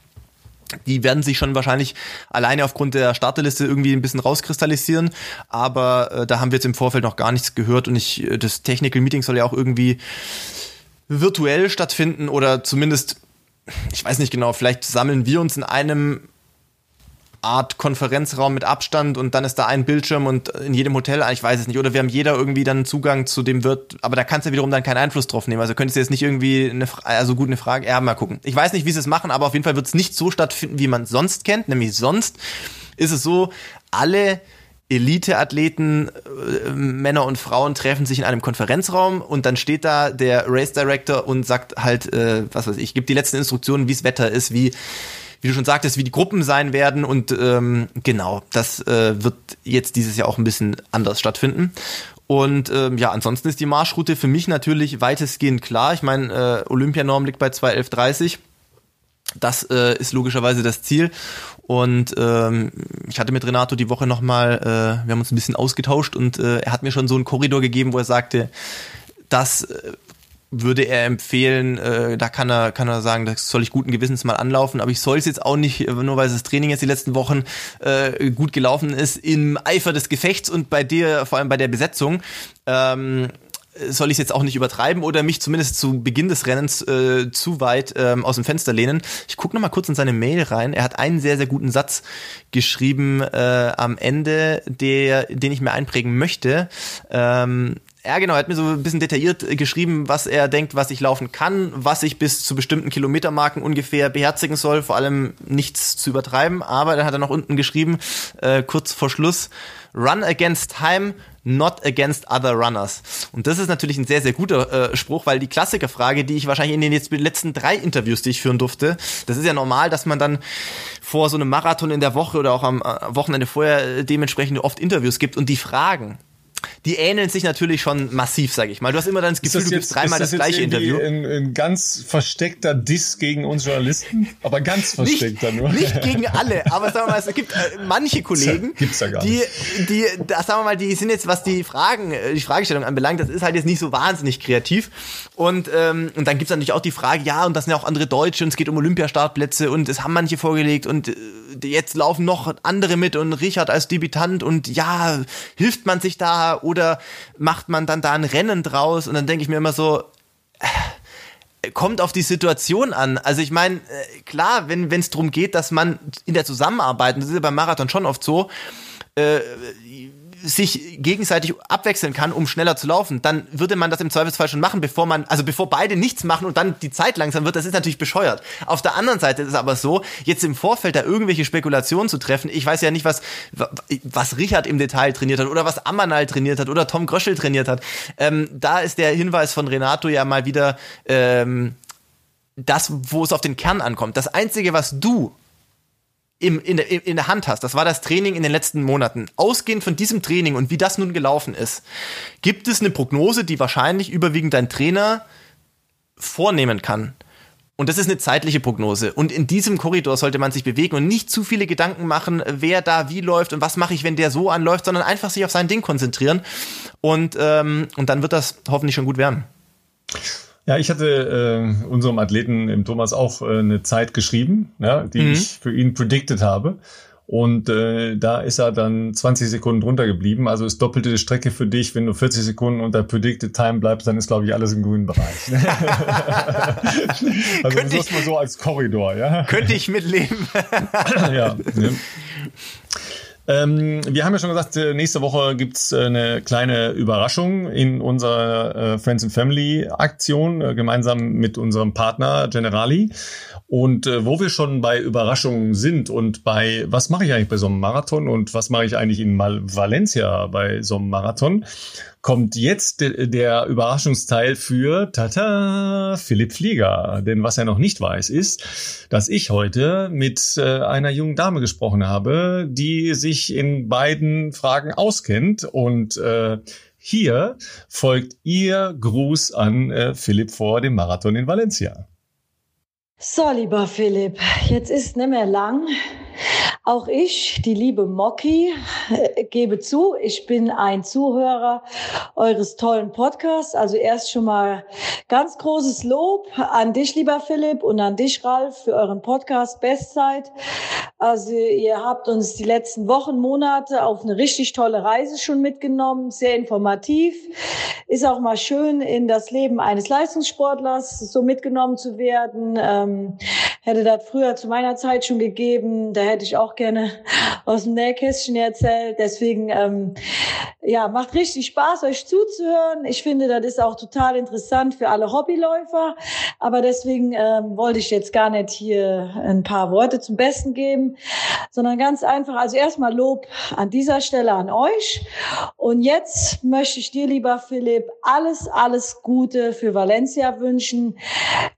die werden sich schon wahrscheinlich alleine aufgrund der Starterliste irgendwie ein bisschen rauskristallisieren, aber äh, da haben wir jetzt im Vorfeld noch gar nichts gehört und ich, äh, das Technical Meeting soll ja auch irgendwie virtuell stattfinden oder zumindest, ich weiß nicht genau, vielleicht sammeln wir uns in einem Art Konferenzraum mit Abstand und dann ist da ein Bildschirm und in jedem Hotel, ich weiß es nicht, oder wir haben jeder irgendwie dann Zugang zu dem Wirt, aber da kannst du wiederum dann keinen Einfluss drauf nehmen. Also könntest du jetzt nicht irgendwie eine, also gut eine Frage, ja, mal gucken. Ich weiß nicht, wie sie es machen, aber auf jeden Fall wird es nicht so stattfinden, wie man es sonst kennt, nämlich sonst ist es so, alle Elite-Athleten, äh, Männer und Frauen treffen sich in einem Konferenzraum und dann steht da der Race Director und sagt halt, äh, was weiß ich, gibt die letzten Instruktionen, wie es Wetter ist, wie wie du schon sagtest, wie die Gruppen sein werden und ähm, genau, das äh, wird jetzt dieses Jahr auch ein bisschen anders stattfinden. Und ähm, ja, ansonsten ist die Marschroute für mich natürlich weitestgehend klar. Ich meine, äh, Olympianorm liegt bei 2.11.30. Das äh, ist logischerweise das Ziel. Und ähm, ich hatte mit Renato die Woche nochmal, äh, wir haben uns ein bisschen ausgetauscht und äh, er hat mir schon so einen Korridor gegeben, wo er sagte, dass äh, würde er empfehlen, äh, da kann er, kann er sagen, das soll ich guten Gewissens mal anlaufen, aber ich soll es jetzt auch nicht, nur weil das Training jetzt die letzten Wochen äh, gut gelaufen ist, im Eifer des Gefechts und bei dir, vor allem bei der Besetzung, ähm, soll ich es jetzt auch nicht übertreiben oder mich zumindest zu Beginn des Rennens äh, zu weit ähm, aus dem Fenster lehnen. Ich gucke noch mal kurz in seine Mail rein. Er hat einen sehr, sehr guten Satz geschrieben äh, am Ende, der, den ich mir einprägen möchte. Ähm, ja, genau, er hat mir so ein bisschen detailliert geschrieben, was er denkt, was ich laufen kann, was ich bis zu bestimmten Kilometermarken ungefähr beherzigen soll, vor allem nichts zu übertreiben. Aber dann hat er noch unten geschrieben, äh, kurz vor Schluss, Run against time, not against other runners. Und das ist natürlich ein sehr, sehr guter äh, Spruch, weil die Klassikerfrage, die ich wahrscheinlich in den letzten drei Interviews, die ich führen durfte, das ist ja normal, dass man dann vor so einem Marathon in der Woche oder auch am äh, Wochenende vorher äh, dementsprechend oft Interviews gibt und die Fragen, die ähneln sich natürlich schon massiv, sage ich mal. Du hast immer dann das Gefühl, das du gibst dreimal das, das gleiche Interview. Ein, ein ganz versteckter Diss gegen uns Journalisten, aber ganz versteckter nicht, nur. Nicht gegen alle, aber sagen wir mal, es gibt äh, manche Kollegen, Gibt's ja gar die, die, da, sagen wir mal, die sind jetzt, was die Fragen, äh, die Fragestellung anbelangt, das ist halt jetzt nicht so wahnsinnig kreativ. Und, ähm, und dann gibt's natürlich auch die Frage, ja, und das sind ja auch andere Deutsche und es geht um Olympiastartplätze und es haben manche vorgelegt und äh, jetzt laufen noch andere mit und Richard als Debütant und ja, hilft man sich da oder macht man dann da ein Rennen draus? Und dann denke ich mir immer so, äh, kommt auf die Situation an. Also ich meine, äh, klar, wenn es darum geht, dass man in der Zusammenarbeit, und das ist ja beim Marathon schon oft so, äh, sich gegenseitig abwechseln kann, um schneller zu laufen, dann würde man das im Zweifelsfall schon machen, bevor man, also bevor beide nichts machen und dann die Zeit langsam wird, das ist natürlich bescheuert. Auf der anderen Seite ist es aber so, jetzt im Vorfeld da irgendwelche Spekulationen zu treffen, ich weiß ja nicht, was, was Richard im Detail trainiert hat oder was Amanal trainiert hat oder Tom Gröschel trainiert hat. Ähm, da ist der Hinweis von Renato ja mal wieder ähm, das, wo es auf den Kern ankommt. Das Einzige, was du im, in, der, in der Hand hast, das war das Training in den letzten Monaten, ausgehend von diesem Training und wie das nun gelaufen ist, gibt es eine Prognose, die wahrscheinlich überwiegend dein Trainer vornehmen kann. Und das ist eine zeitliche Prognose. Und in diesem Korridor sollte man sich bewegen und nicht zu viele Gedanken machen, wer da wie läuft und was mache ich, wenn der so anläuft, sondern einfach sich auf sein Ding konzentrieren. Und, ähm, und dann wird das hoffentlich schon gut werden. Ja, ich hatte äh, unserem Athleten im Thomas auch äh, eine Zeit geschrieben, ja, die mhm. ich für ihn predicted habe. Und äh, da ist er dann 20 Sekunden drunter geblieben. Also ist doppelte Strecke für dich. Wenn du 40 Sekunden unter Predicted Time bleibst, dann ist, glaube ich, alles im grünen Bereich. also das ist mal so als Korridor, ja. Könnte ich mitleben. ja. Ne? Ähm, wir haben ja schon gesagt, äh, nächste Woche gibt's äh, eine kleine Überraschung in unserer äh, Friends and Family Aktion, gemeinsam mit unserem Partner Generali. Und äh, wo wir schon bei Überraschungen sind und bei, was mache ich eigentlich bei so einem Marathon und was mache ich eigentlich in Mal Valencia bei so einem Marathon, kommt jetzt de der Überraschungsteil für Tata Philipp Flieger. Denn was er noch nicht weiß, ist, dass ich heute mit äh, einer jungen Dame gesprochen habe, die sich in beiden Fragen auskennt und äh, hier folgt ihr Gruß an äh, Philipp vor dem Marathon in Valencia. So, lieber Philipp, jetzt ist nicht mehr lang. Auch ich, die liebe Mocky, äh, gebe zu, ich bin ein Zuhörer eures tollen Podcasts. Also erst schon mal ganz großes Lob an dich, lieber Philipp, und an dich, Ralf, für euren Podcast Bestzeit. Also ihr habt uns die letzten Wochen, Monate auf eine richtig tolle Reise schon mitgenommen, sehr informativ. Ist auch mal schön, in das Leben eines Leistungssportlers so mitgenommen zu werden. Ähm, hätte das früher zu meiner Zeit schon gegeben. Da hätte ich auch gerne aus dem Nähkästchen erzählt. Deswegen, ähm, ja, macht richtig Spaß, euch zuzuhören. Ich finde, das ist auch total interessant für alle Hobbyläufer. Aber deswegen ähm, wollte ich jetzt gar nicht hier ein paar Worte zum Besten geben, sondern ganz einfach, also erstmal Lob an dieser Stelle an euch. Und jetzt möchte ich dir, lieber Philipp, alles, alles Gute für Valencia wünschen.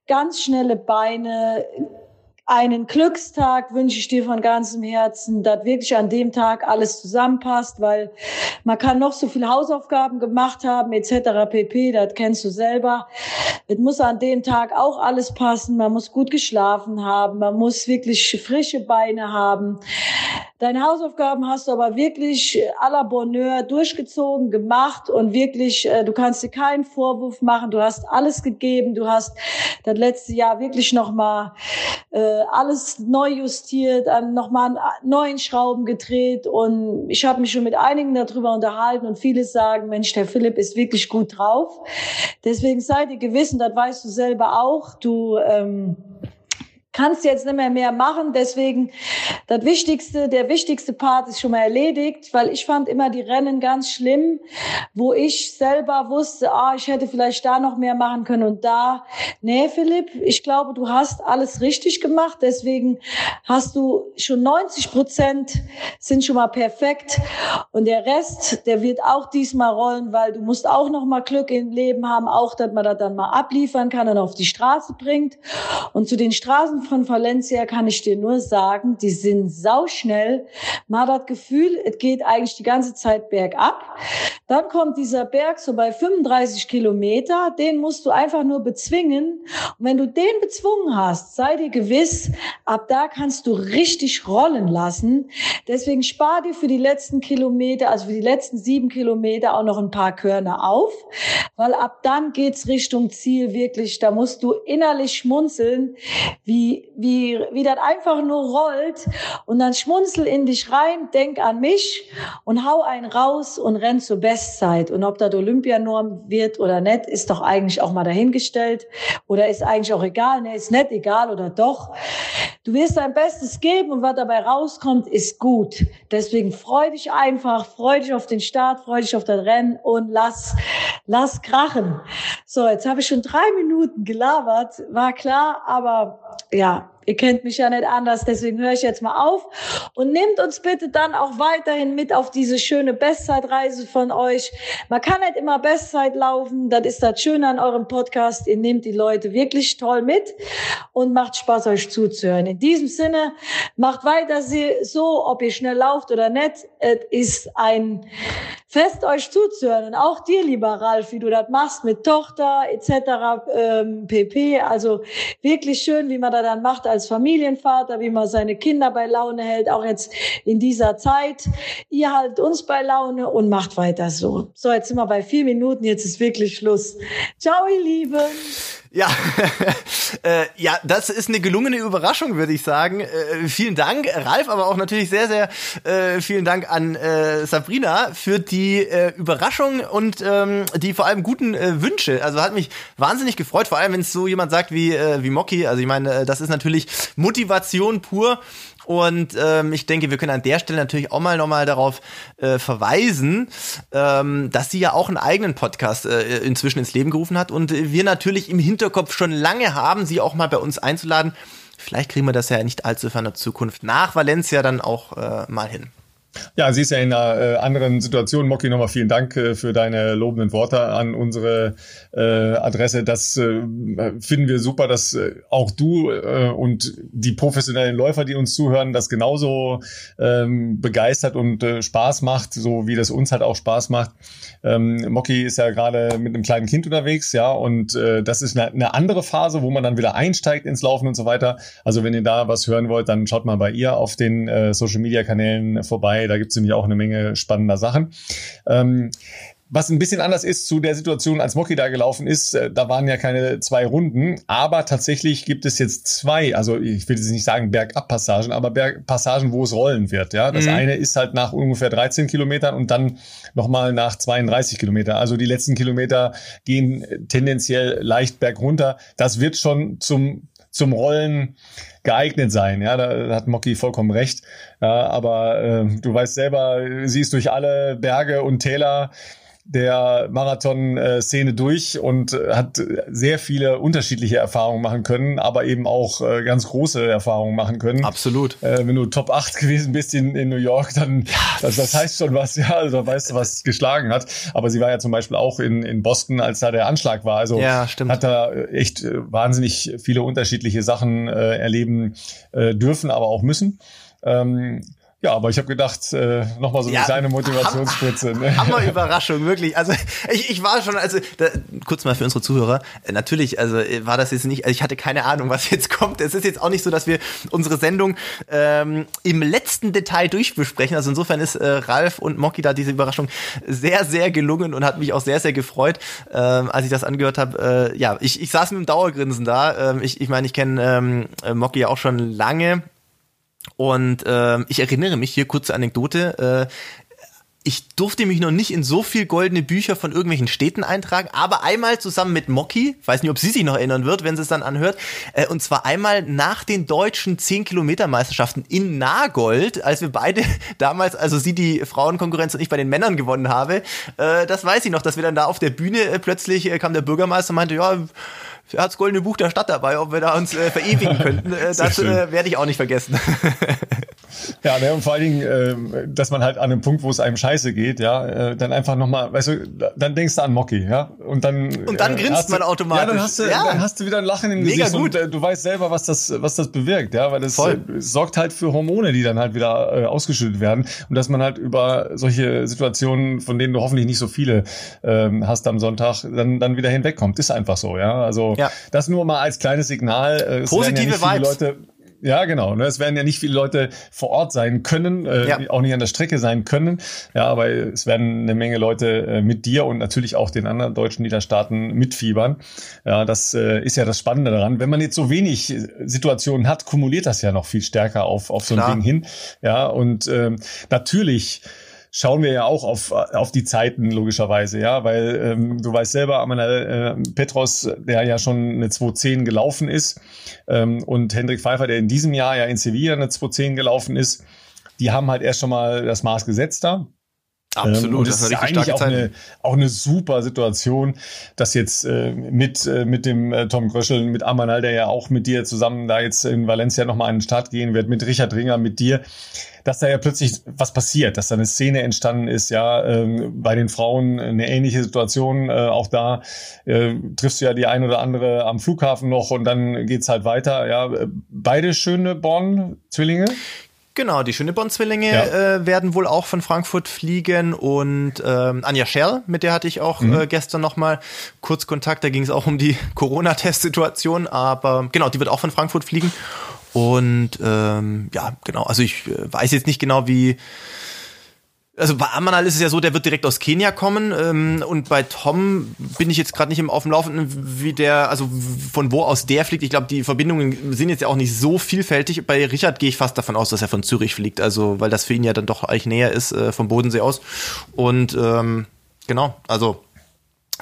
Ganz schnelle Beine, einen Glückstag wünsche ich dir von ganzem Herzen, dass wirklich an dem Tag alles zusammenpasst, weil man kann noch so viel Hausaufgaben gemacht haben etc. pp. Das kennst du selber. Es muss an dem Tag auch alles passen. Man muss gut geschlafen haben. Man muss wirklich frische Beine haben. Deine Hausaufgaben hast du aber wirklich à la Bonheur durchgezogen, gemacht und wirklich, äh, du kannst dir keinen Vorwurf machen. Du hast alles gegeben. Du hast das letzte Jahr wirklich nochmal äh, alles neu justiert, nochmal an neuen Schrauben gedreht und ich habe mich schon mit einigen darüber unterhalten und viele sagen, Mensch, der Philipp ist wirklich gut drauf. Deswegen seid ihr gewissen, das weißt du selber auch. Du ähm, kannst jetzt nicht mehr mehr machen. Deswegen das Wichtigste, der wichtigste Part ist schon mal erledigt, weil ich fand immer die Rennen ganz schlimm, wo ich selber wusste, ah, ich hätte vielleicht da noch mehr machen können und da. Nee, Philipp, ich glaube, du hast alles richtig gemacht. Deswegen hast du schon 90 Prozent sind schon mal perfekt und der Rest, der wird auch diesmal rollen, weil du musst auch noch mal Glück im Leben haben, auch, dass man das dann mal abliefern kann und auf die Straße bringt. Und zu den Straßen von Valencia kann ich dir nur sagen, die sind sauschnell. Man hat das Gefühl, es geht eigentlich die ganze Zeit bergab. Dann kommt dieser Berg so bei 35 Kilometer, den musst du einfach nur bezwingen. Und wenn du den bezwungen hast, sei dir gewiss, ab da kannst du richtig rollen lassen. Deswegen spar dir für die letzten Kilometer, also für die letzten sieben Kilometer auch noch ein paar Körner auf, weil ab dann geht's Richtung Ziel wirklich. Da musst du innerlich schmunzeln, wie wie, wie, das einfach nur rollt und dann schmunzel in dich rein, denk an mich und hau einen raus und renn zur Bestzeit. Und ob das Olympianorm wird oder nicht, ist doch eigentlich auch mal dahingestellt oder ist eigentlich auch egal. Ne, ist nicht egal oder doch. Du wirst dein Bestes geben und was dabei rauskommt, ist gut. Deswegen freu dich einfach, freu dich auf den Start, freu dich auf das Rennen und lass, lass krachen. So, jetzt habe ich schon drei Minuten gelabert, war klar, aber ja, ihr kennt mich ja nicht anders, deswegen höre ich jetzt mal auf und nehmt uns bitte dann auch weiterhin mit auf diese schöne Bestzeitreise von euch. Man kann nicht immer Bestzeit laufen, das ist das Schöne an eurem Podcast. Ihr nehmt die Leute wirklich toll mit und macht Spaß, euch zuzuhören. In diesem Sinne, macht weiter so, ob ihr schnell lauft oder nicht. Es ist ein Fest, euch zuzuhören. Und auch dir, lieber Ralf, wie du das machst mit Tochter etc. Ähm, pp. Also wirklich schön, wie man da dann macht als Familienvater, wie man seine Kinder bei Laune hält, auch jetzt in dieser Zeit. Ihr haltet uns bei Laune und macht weiter so. So, jetzt sind wir bei vier Minuten, jetzt ist wirklich Schluss. Ciao, ihr Lieben. Ja, äh, ja, das ist eine gelungene Überraschung, würde ich sagen. Äh, vielen Dank, Ralf, aber auch natürlich sehr, sehr äh, vielen Dank an äh, Sabrina für die äh, Überraschung und ähm, die vor allem guten äh, Wünsche. Also hat mich wahnsinnig gefreut, vor allem wenn es so jemand sagt wie wie Mocky. Also ich meine, das ist natürlich Motivation pur und ähm, ich denke, wir können an der Stelle natürlich auch mal nochmal darauf äh, verweisen, ähm, dass sie ja auch einen eigenen Podcast äh, inzwischen ins Leben gerufen hat und wir natürlich im Hinterkopf schon lange haben, sie auch mal bei uns einzuladen. Vielleicht kriegen wir das ja nicht allzu ferner Zukunft nach Valencia dann auch äh, mal hin. Ja, sie ist ja in einer äh, anderen Situation. Moki, nochmal vielen Dank äh, für deine lobenden Worte an unsere äh, Adresse. Das äh, finden wir super, dass äh, auch du äh, und die professionellen Läufer, die uns zuhören, das genauso ähm, begeistert und äh, Spaß macht, so wie das uns halt auch Spaß macht. Ähm, Moki ist ja gerade mit einem kleinen Kind unterwegs, ja, und äh, das ist eine, eine andere Phase, wo man dann wieder einsteigt ins Laufen und so weiter. Also wenn ihr da was hören wollt, dann schaut mal bei ihr auf den äh, Social Media Kanälen vorbei da gibt es nämlich auch eine Menge spannender Sachen. Ähm, was ein bisschen anders ist zu der Situation, als Moki da gelaufen ist, äh, da waren ja keine zwei Runden, aber tatsächlich gibt es jetzt zwei, also ich will jetzt nicht sagen Bergab-Passagen, aber Bergpassagen, wo es rollen wird. Ja, Das mhm. eine ist halt nach ungefähr 13 Kilometern und dann nochmal nach 32 Kilometern. Also die letzten Kilometer gehen tendenziell leicht bergunter. Das wird schon zum zum Rollen geeignet sein. Ja, da hat Mocky vollkommen recht. Ja, aber äh, du weißt selber, sie ist durch alle Berge und Täler der Marathon-Szene durch und hat sehr viele unterschiedliche Erfahrungen machen können, aber eben auch äh, ganz große Erfahrungen machen können. Absolut. Äh, wenn du Top 8 gewesen bist in, in New York, dann ja, das, das heißt schon was, ja, also weißt du, was geschlagen hat. Aber sie war ja zum Beispiel auch in, in Boston, als da der Anschlag war. Also ja, hat da echt äh, wahnsinnig viele unterschiedliche Sachen äh, erleben äh, dürfen, aber auch müssen. Ähm, ja, aber ich habe gedacht, äh, nochmal so eine ja, kleine Motivationsspritze. Ne? Hammer-Überraschung, wirklich. Also ich, ich war schon, also da, kurz mal für unsere Zuhörer, äh, natürlich, also äh, war das jetzt nicht, also ich hatte keine Ahnung, was jetzt kommt. Es ist jetzt auch nicht so, dass wir unsere Sendung ähm, im letzten Detail durchbesprechen. Also insofern ist äh, Ralf und Moki da diese Überraschung sehr, sehr gelungen und hat mich auch sehr, sehr gefreut, ähm, als ich das angehört habe. Äh, ja, ich, ich saß mit dem Dauergrinsen da. Ähm, ich ich meine, ich kenne ähm, Moki ja auch schon lange und äh, ich erinnere mich hier kurze Anekdote. Äh, ich durfte mich noch nicht in so viel goldene Bücher von irgendwelchen Städten eintragen, aber einmal zusammen mit Moki, weiß nicht, ob sie sich noch erinnern wird, wenn sie es dann anhört, äh, und zwar einmal nach den deutschen 10-Kilometer-Meisterschaften in Nagold, als wir beide damals, also sie die Frauenkonkurrenz und ich bei den Männern gewonnen habe, äh, das weiß ich noch, dass wir dann da auf der Bühne äh, plötzlich äh, kam der Bürgermeister und meinte, ja, hat das Goldene Buch der Stadt dabei, ob wir da uns äh, verewigen könnten. Äh, das äh, werde ich auch nicht vergessen. ja, ne, und vor allen Dingen, äh, dass man halt an einem Punkt, wo es einem scheiße geht, ja, äh, dann einfach nochmal, weißt du, dann denkst du an Mocky, ja, und dann und dann äh, grinst man automatisch. Ja, dann hast du, ja. dann hast du wieder ein Lachen im Mega Gesicht gut. und äh, du weißt selber, was das, was das bewirkt, ja, weil das sorgt halt für Hormone, die dann halt wieder ausgeschüttet werden und dass man halt über solche Situationen, von denen du hoffentlich nicht so viele ähm, hast am Sonntag, dann dann wieder hinwegkommt, ist einfach so, ja, also ja. das nur mal als kleines Signal. Äh, Positive ja Vibes. Leute, ja, genau. Ne? Es werden ja nicht viele Leute vor Ort sein können, äh, ja. auch nicht an der Strecke sein können. Ja, aber es werden eine Menge Leute äh, mit dir und natürlich auch den anderen deutschen Niederstaaten mitfiebern. Ja, das äh, ist ja das Spannende daran. Wenn man jetzt so wenig Situationen hat, kumuliert das ja noch viel stärker auf, auf so ein Klar. Ding hin. Ja, und ähm, natürlich schauen wir ja auch auf, auf die Zeiten logischerweise, ja, weil ähm, du weißt selber, Amanal äh, Petros, der ja schon eine 2.10 gelaufen ist ähm, und Hendrik Pfeiffer, der in diesem Jahr ja in Sevilla eine 2.10 gelaufen ist, die haben halt erst schon mal das Maß gesetzt da. Absolut, ähm, und das, das ist eigentlich auch eine, auch eine super Situation, dass jetzt äh, mit, äh, mit dem äh, Tom Gröschel, mit Amanal, der ja auch mit dir zusammen da jetzt in Valencia nochmal an den Start gehen wird, mit Richard Ringer, mit dir, dass da ja plötzlich was passiert, dass da eine Szene entstanden ist, ja, ähm, bei den Frauen eine ähnliche Situation, äh, auch da äh, triffst du ja die ein oder andere am Flughafen noch und dann geht's halt weiter, ja, beide schöne Born-Zwillinge. Genau, die Schöneborn-Zwillinge ja. äh, werden wohl auch von Frankfurt fliegen und ähm, Anja Scherl, mit der hatte ich auch mhm. äh, gestern nochmal kurz Kontakt, da ging es auch um die Corona-Testsituation, aber genau, die wird auch von Frankfurt fliegen und ähm, ja, genau, also ich äh, weiß jetzt nicht genau, wie also bei Amanal ist es ja so, der wird direkt aus Kenia kommen ähm, und bei Tom bin ich jetzt gerade nicht im auf dem Laufenden, wie der, also von wo aus der fliegt. Ich glaube, die Verbindungen sind jetzt ja auch nicht so vielfältig. Bei Richard gehe ich fast davon aus, dass er von Zürich fliegt, also weil das für ihn ja dann doch eigentlich näher ist äh, vom Bodensee aus. Und ähm, genau, also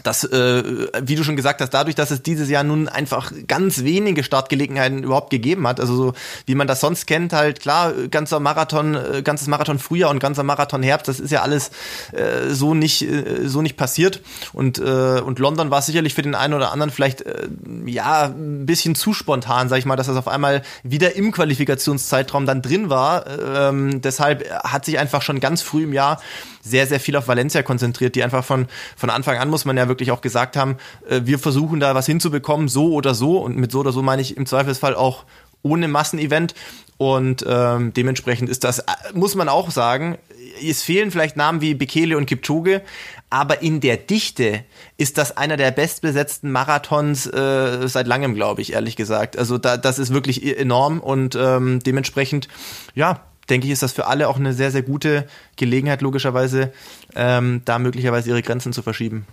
das, äh, wie du schon gesagt hast, dadurch, dass es dieses Jahr nun einfach ganz wenige Startgelegenheiten überhaupt gegeben hat, also so wie man das sonst kennt, halt klar, ganzer Marathon, äh, ganzes Marathon Frühjahr und ganzer Marathon Herbst, das ist ja alles äh, so nicht äh, so nicht passiert und äh, und London war sicherlich für den einen oder anderen vielleicht äh, ja ein bisschen zu spontan, sag ich mal, dass das auf einmal wieder im Qualifikationszeitraum dann drin war. Ähm, deshalb hat sich einfach schon ganz früh im Jahr sehr, sehr viel auf Valencia konzentriert, die einfach von, von Anfang an, muss man ja wirklich auch gesagt haben, äh, wir versuchen da was hinzubekommen, so oder so. Und mit so oder so meine ich im Zweifelsfall auch ohne Massenevent. Und ähm, dementsprechend ist das, äh, muss man auch sagen, es fehlen vielleicht Namen wie Bekele und Kipchoge, aber in der Dichte ist das einer der bestbesetzten Marathons äh, seit langem, glaube ich, ehrlich gesagt. Also da, das ist wirklich e-, enorm und ähm, dementsprechend, ja, denke ich, ist das für alle auch eine sehr, sehr gute Gelegenheit, logischerweise, ähm, da möglicherweise ihre Grenzen zu verschieben.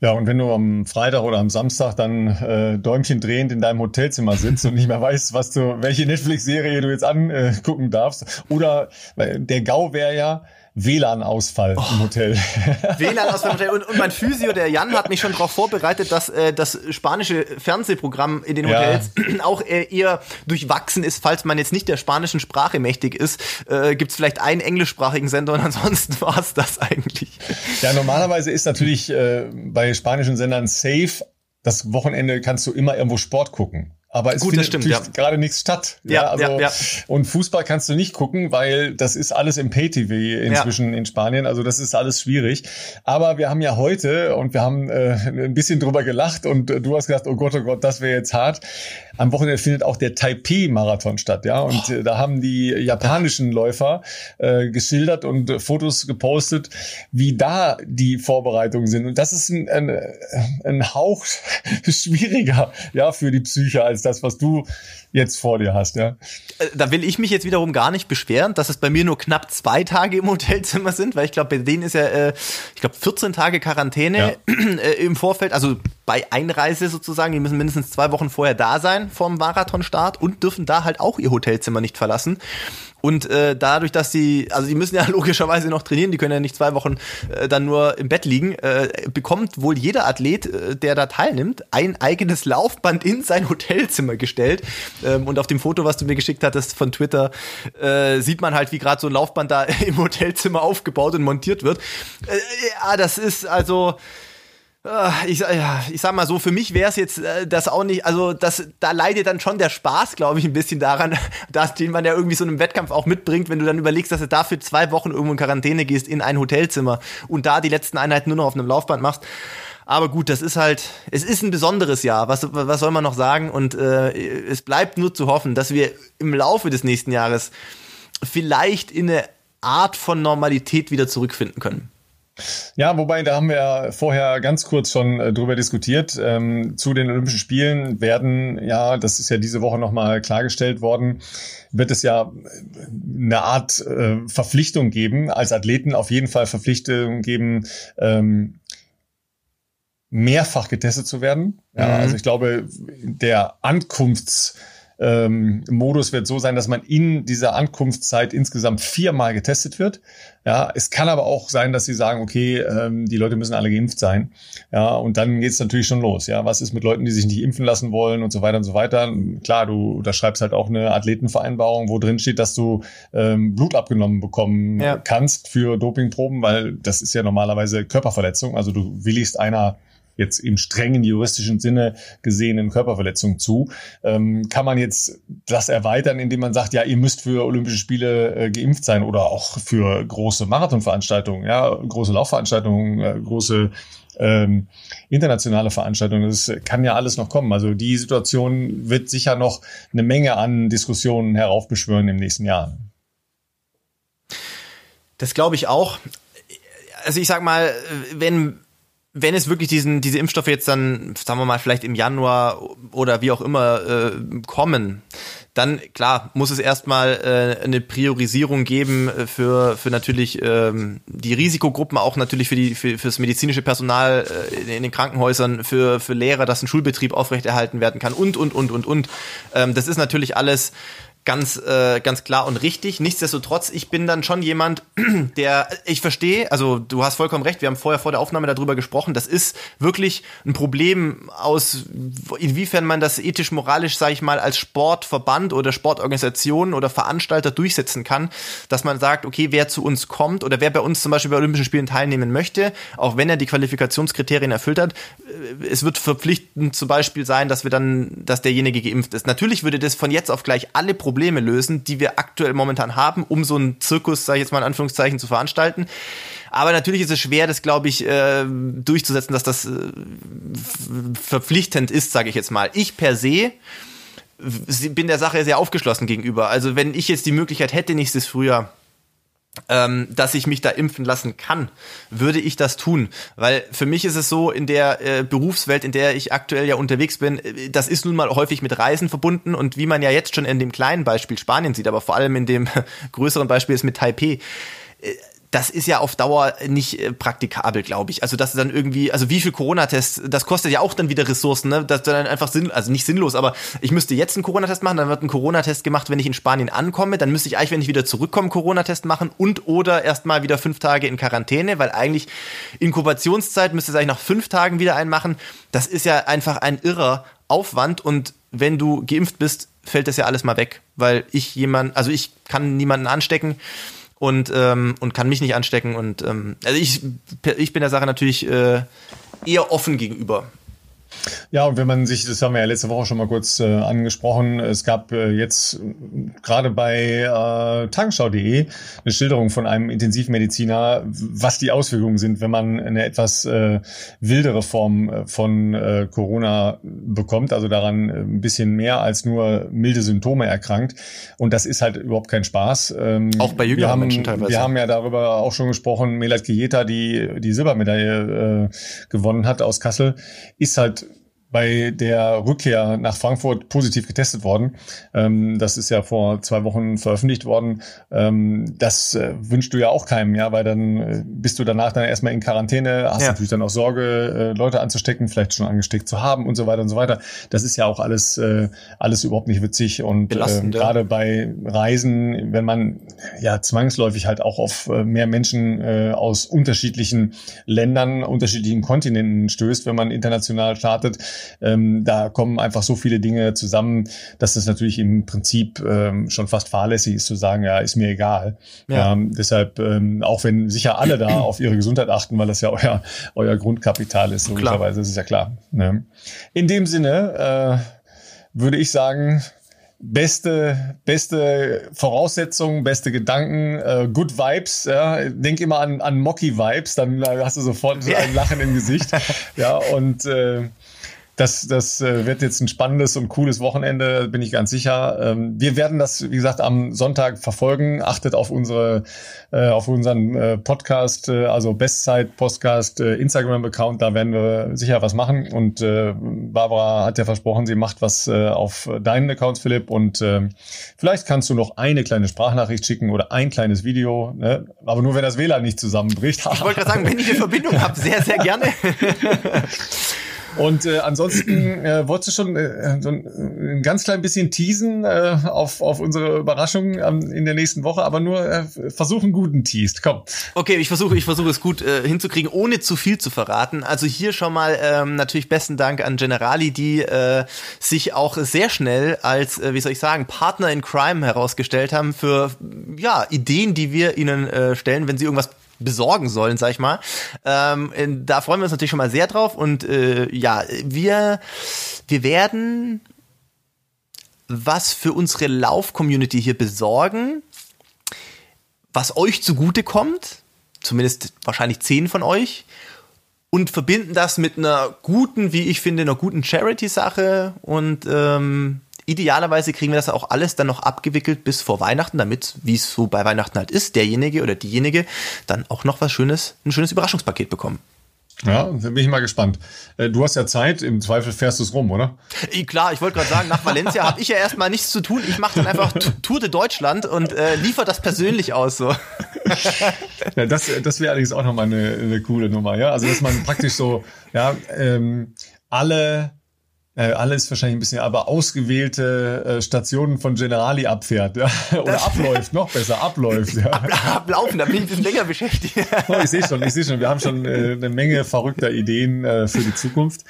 Ja, und wenn du am Freitag oder am Samstag dann äh, Däumchen drehend in deinem Hotelzimmer sitzt und nicht mehr weißt, was du, welche Netflix-Serie du jetzt angucken darfst, oder der GAU wäre ja, WLAN-Ausfall oh. im Hotel. WLAN-Ausfall im Hotel. Und, und, mein Physio, der Jan, hat mich schon darauf vorbereitet, dass äh, das spanische Fernsehprogramm in den Hotels ja. auch äh, eher durchwachsen ist, falls man jetzt nicht der spanischen Sprache mächtig ist. Äh, Gibt es vielleicht einen englischsprachigen Sender und ansonsten war es das eigentlich. Ja, normalerweise ist natürlich äh, bei spanischen Sendern safe, das Wochenende kannst du immer irgendwo Sport gucken. Aber es Gut, findet stimmt, natürlich ja. gerade nichts statt. Ja, ja, also, ja, Und Fußball kannst du nicht gucken, weil das ist alles im Pay-TV inzwischen in Spanien. Also das ist alles schwierig. Aber wir haben ja heute und wir haben äh, ein bisschen drüber gelacht und äh, du hast gesagt, oh Gott, oh Gott, das wäre jetzt hart. Am Wochenende findet auch der Taipei-Marathon statt, ja. Und oh. da haben die japanischen Läufer äh, geschildert und äh, Fotos gepostet, wie da die Vorbereitungen sind. Und das ist ein, ein, ein Hauch schwieriger, ja, für die Psyche als das, was du jetzt vor dir hast, ja. Äh, da will ich mich jetzt wiederum gar nicht beschweren, dass es bei mir nur knapp zwei Tage im Hotelzimmer sind, weil ich glaube, bei denen ist ja, äh, ich glaube, 14 Tage Quarantäne ja. äh, im Vorfeld, also bei Einreise sozusagen, die müssen mindestens zwei Wochen vorher da sein vom Marathonstart und dürfen da halt auch ihr Hotelzimmer nicht verlassen. Und äh, dadurch, dass sie, also die müssen ja logischerweise noch trainieren, die können ja nicht zwei Wochen äh, dann nur im Bett liegen, äh, bekommt wohl jeder Athlet, äh, der da teilnimmt, ein eigenes Laufband in sein Hotelzimmer gestellt. Ähm, und auf dem Foto, was du mir geschickt hattest von Twitter, äh, sieht man halt, wie gerade so ein Laufband da im Hotelzimmer aufgebaut und montiert wird. Äh, ja, das ist also ich, ja, ich sag mal so, für mich wäre es jetzt äh, das auch nicht, also das, da leidet dann schon der Spaß, glaube ich, ein bisschen daran, dass, den man ja irgendwie so einem Wettkampf auch mitbringt, wenn du dann überlegst, dass du dafür zwei Wochen irgendwo in Quarantäne gehst in ein Hotelzimmer und da die letzten Einheiten nur noch auf einem Laufband machst. Aber gut, das ist halt, es ist ein besonderes Jahr. Was, was soll man noch sagen? Und äh, es bleibt nur zu hoffen, dass wir im Laufe des nächsten Jahres vielleicht in eine Art von Normalität wieder zurückfinden können. Ja, wobei, da haben wir ja vorher ganz kurz schon äh, drüber diskutiert. Ähm, zu den Olympischen Spielen werden, ja, das ist ja diese Woche nochmal klargestellt worden, wird es ja äh, eine Art äh, Verpflichtung geben, als Athleten auf jeden Fall Verpflichtung geben, ähm, mehrfach getestet zu werden. Ja, mhm. Also ich glaube, der Ankunfts- ähm, Modus wird so sein, dass man in dieser Ankunftszeit insgesamt viermal getestet wird. Ja, es kann aber auch sein, dass sie sagen, okay, ähm, die Leute müssen alle geimpft sein. Ja, und dann geht es natürlich schon los. Ja, was ist mit Leuten, die sich nicht impfen lassen wollen und so weiter und so weiter? Klar, du unterschreibst halt auch eine Athletenvereinbarung, wo drin steht, dass du ähm, Blut abgenommen bekommen ja. kannst für Dopingproben, weil das ist ja normalerweise Körperverletzung. Also du willigst einer jetzt im strengen juristischen Sinne gesehenen Körperverletzung zu. Ähm, kann man jetzt das erweitern, indem man sagt, ja, ihr müsst für Olympische Spiele äh, geimpft sein oder auch für große Marathonveranstaltungen, ja, große Laufveranstaltungen, äh, große ähm, internationale Veranstaltungen. Das kann ja alles noch kommen. Also die Situation wird sicher noch eine Menge an Diskussionen heraufbeschwören im nächsten Jahr. Das glaube ich auch. Also ich sag mal, wenn wenn es wirklich diesen, diese Impfstoffe jetzt dann, sagen wir mal, vielleicht im Januar oder wie auch immer äh, kommen, dann klar muss es erstmal äh, eine Priorisierung geben für, für natürlich ähm, die Risikogruppen, auch natürlich für die für, fürs medizinische Personal äh, in den Krankenhäusern, für, für Lehrer, dass ein Schulbetrieb aufrechterhalten werden kann und und und und und. Ähm, das ist natürlich alles ganz, äh, ganz klar und richtig. Nichtsdestotrotz, ich bin dann schon jemand, der, ich verstehe, also du hast vollkommen recht, wir haben vorher vor der Aufnahme darüber gesprochen, das ist wirklich ein Problem aus, inwiefern man das ethisch-moralisch, sage ich mal, als Sportverband oder Sportorganisation oder Veranstalter durchsetzen kann, dass man sagt, okay, wer zu uns kommt oder wer bei uns zum Beispiel bei Olympischen Spielen teilnehmen möchte, auch wenn er die Qualifikationskriterien erfüllt hat, äh, es wird verpflichtend zum Beispiel sein, dass wir dann, dass derjenige geimpft ist. Natürlich würde das von jetzt auf gleich alle Probleme Probleme lösen, die wir aktuell momentan haben, um so einen Zirkus, sage ich jetzt mal in Anführungszeichen, zu veranstalten. Aber natürlich ist es schwer, das glaube ich äh, durchzusetzen, dass das äh, verpflichtend ist, sage ich jetzt mal. Ich per se bin der Sache sehr aufgeschlossen gegenüber. Also wenn ich jetzt die Möglichkeit hätte, nächstes Frühjahr ähm, dass ich mich da impfen lassen kann, würde ich das tun. Weil für mich ist es so, in der äh, Berufswelt, in der ich aktuell ja unterwegs bin, äh, das ist nun mal häufig mit Reisen verbunden und wie man ja jetzt schon in dem kleinen Beispiel Spanien sieht, aber vor allem in dem größeren Beispiel ist mit Taipei, äh, das ist ja auf Dauer nicht äh, praktikabel, glaube ich. Also das ist dann irgendwie, also wie viel Corona-Tests, das kostet ja auch dann wieder Ressourcen, ne? Das ist dann einfach sinn, also nicht sinnlos, aber ich müsste jetzt einen Corona-Test machen, dann wird ein Corona-Test gemacht, wenn ich in Spanien ankomme, dann müsste ich eigentlich, wenn ich wieder zurückkomme, Corona-Test machen und oder erstmal wieder fünf Tage in Quarantäne, weil eigentlich Inkubationszeit müsste es eigentlich nach fünf Tagen wieder einmachen. Das ist ja einfach ein irrer Aufwand und wenn du geimpft bist, fällt das ja alles mal weg, weil ich jemand, also ich kann niemanden anstecken und, ähm, und kann mich nicht anstecken. Und ähm, also ich, ich bin der Sache natürlich äh, eher offen gegenüber. Ja, und wenn man sich, das haben wir ja letzte Woche schon mal kurz äh, angesprochen, es gab äh, jetzt gerade bei äh, tagesschau.de eine Schilderung von einem Intensivmediziner, was die Auswirkungen sind, wenn man eine etwas äh, wildere Form äh, von äh, Corona bekommt, also daran äh, ein bisschen mehr als nur milde Symptome erkrankt. Und das ist halt überhaupt kein Spaß. Ähm, auch bei jüngeren haben, Menschen teilweise. Wir haben ja darüber auch schon gesprochen, Melat Gieta, die die Silbermedaille äh, gewonnen hat aus Kassel, ist halt bei der Rückkehr nach Frankfurt positiv getestet worden. Ähm, das ist ja vor zwei Wochen veröffentlicht worden. Ähm, das äh, wünschst du ja auch keinem, ja, weil dann äh, bist du danach dann erstmal in Quarantäne, hast ja. natürlich dann auch Sorge, äh, Leute anzustecken, vielleicht schon angesteckt zu haben und so weiter und so weiter. Das ist ja auch alles, äh, alles überhaupt nicht witzig und äh, gerade bei Reisen, wenn man ja zwangsläufig halt auch auf äh, mehr Menschen äh, aus unterschiedlichen Ländern, unterschiedlichen Kontinenten stößt, wenn man international startet, ähm, da kommen einfach so viele Dinge zusammen, dass das natürlich im Prinzip ähm, schon fast fahrlässig ist zu sagen, ja, ist mir egal. Ja. Ähm, deshalb, ähm, auch wenn sicher alle da auf ihre Gesundheit achten, weil das ja euer, euer Grundkapital ist, logischerweise, das ist ja klar. Ne? In dem Sinne äh, würde ich sagen, beste, beste Voraussetzungen, beste Gedanken, äh, good Vibes. Ja. Denk immer an, an Mocky Vibes, dann hast du sofort ein Lachen im Gesicht. ja, und äh, das, das äh, wird jetzt ein spannendes und cooles Wochenende, bin ich ganz sicher. Ähm, wir werden das, wie gesagt, am Sonntag verfolgen. Achtet auf unsere, äh, auf unseren äh, Podcast, also Bestzeit Podcast Instagram-Account. Da werden wir sicher was machen. Und Barbara hat ja versprochen, sie macht was auf deinen Accounts, Philipp. Und vielleicht kannst du noch eine kleine Sprachnachricht schicken oder ein kleines Video. Ne? Aber nur wenn das WLAN nicht zusammenbricht. Ich wollte gerade sagen, wenn ich eine Verbindung habe, sehr, sehr gerne. Und äh, ansonsten äh, wolltest du schon äh, so ein, ein ganz klein bisschen teasen äh, auf, auf unsere Überraschung ähm, in der nächsten Woche, aber nur äh, versuchen guten Teased. Komm. Okay, ich versuche ich versuche es gut äh, hinzukriegen, ohne zu viel zu verraten. Also hier schon mal ähm, natürlich besten Dank an Generali, die äh, sich auch sehr schnell als, äh, wie soll ich sagen, Partner in Crime herausgestellt haben für ja Ideen, die wir ihnen äh, stellen, wenn sie irgendwas besorgen sollen, sag ich mal. Ähm, da freuen wir uns natürlich schon mal sehr drauf und äh, ja, wir, wir werden was für unsere Lauf-Community hier besorgen, was euch zugute kommt, zumindest wahrscheinlich zehn von euch, und verbinden das mit einer guten, wie ich finde, einer guten Charity-Sache und ähm, idealerweise kriegen wir das auch alles dann noch abgewickelt bis vor Weihnachten, damit, wie es so bei Weihnachten halt ist, derjenige oder diejenige dann auch noch was Schönes, ein schönes Überraschungspaket bekommen. Ja, da bin ich mal gespannt. Äh, du hast ja Zeit, im Zweifel fährst du es rum, oder? Klar, ich wollte gerade sagen, nach Valencia habe ich ja erstmal nichts zu tun. Ich mache dann einfach Tour de Deutschland und äh, liefere das persönlich aus. So. Ja, das das wäre allerdings auch nochmal eine, eine coole Nummer, ja. Also dass man praktisch so, ja, ähm, alle äh, alles wahrscheinlich ein bisschen, aber ausgewählte äh, Stationen von Generali abfährt ja? oder abläuft, noch besser, abläuft. Ja. Ab, ablaufen, da bin ich ein bisschen länger beschäftigt. oh, ich sehe schon, ich sehe schon, wir haben schon äh, eine Menge verrückter Ideen äh, für die Zukunft.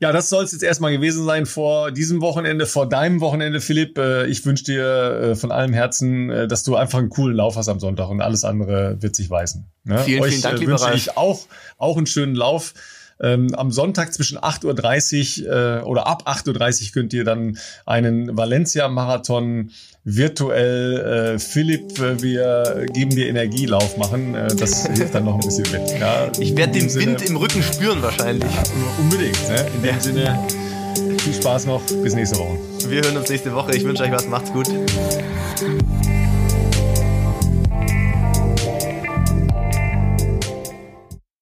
Ja, das soll es jetzt erstmal gewesen sein vor diesem Wochenende, vor deinem Wochenende, Philipp. Äh, ich wünsche dir äh, von allem Herzen, äh, dass du einfach einen coolen Lauf hast am Sonntag und alles andere wird sich weisen. Ne? Vielen, Euch vielen Dank, äh, lieber wünsche Ralf. ich auch, auch einen schönen Lauf. Ähm, am Sonntag zwischen 8.30 Uhr äh, oder ab 8.30 Uhr könnt ihr dann einen Valencia-Marathon virtuell äh, Philipp, äh, wir geben dir Energielauf machen. Äh, das hilft dann noch ein bisschen mit. Ja, ich werde den Sinne, Wind im Rücken spüren wahrscheinlich. Ja, unbedingt. Ne? In dem ja. Sinne, viel Spaß noch. Bis nächste Woche. Wir hören uns nächste Woche. Ich wünsche euch was. Macht's gut.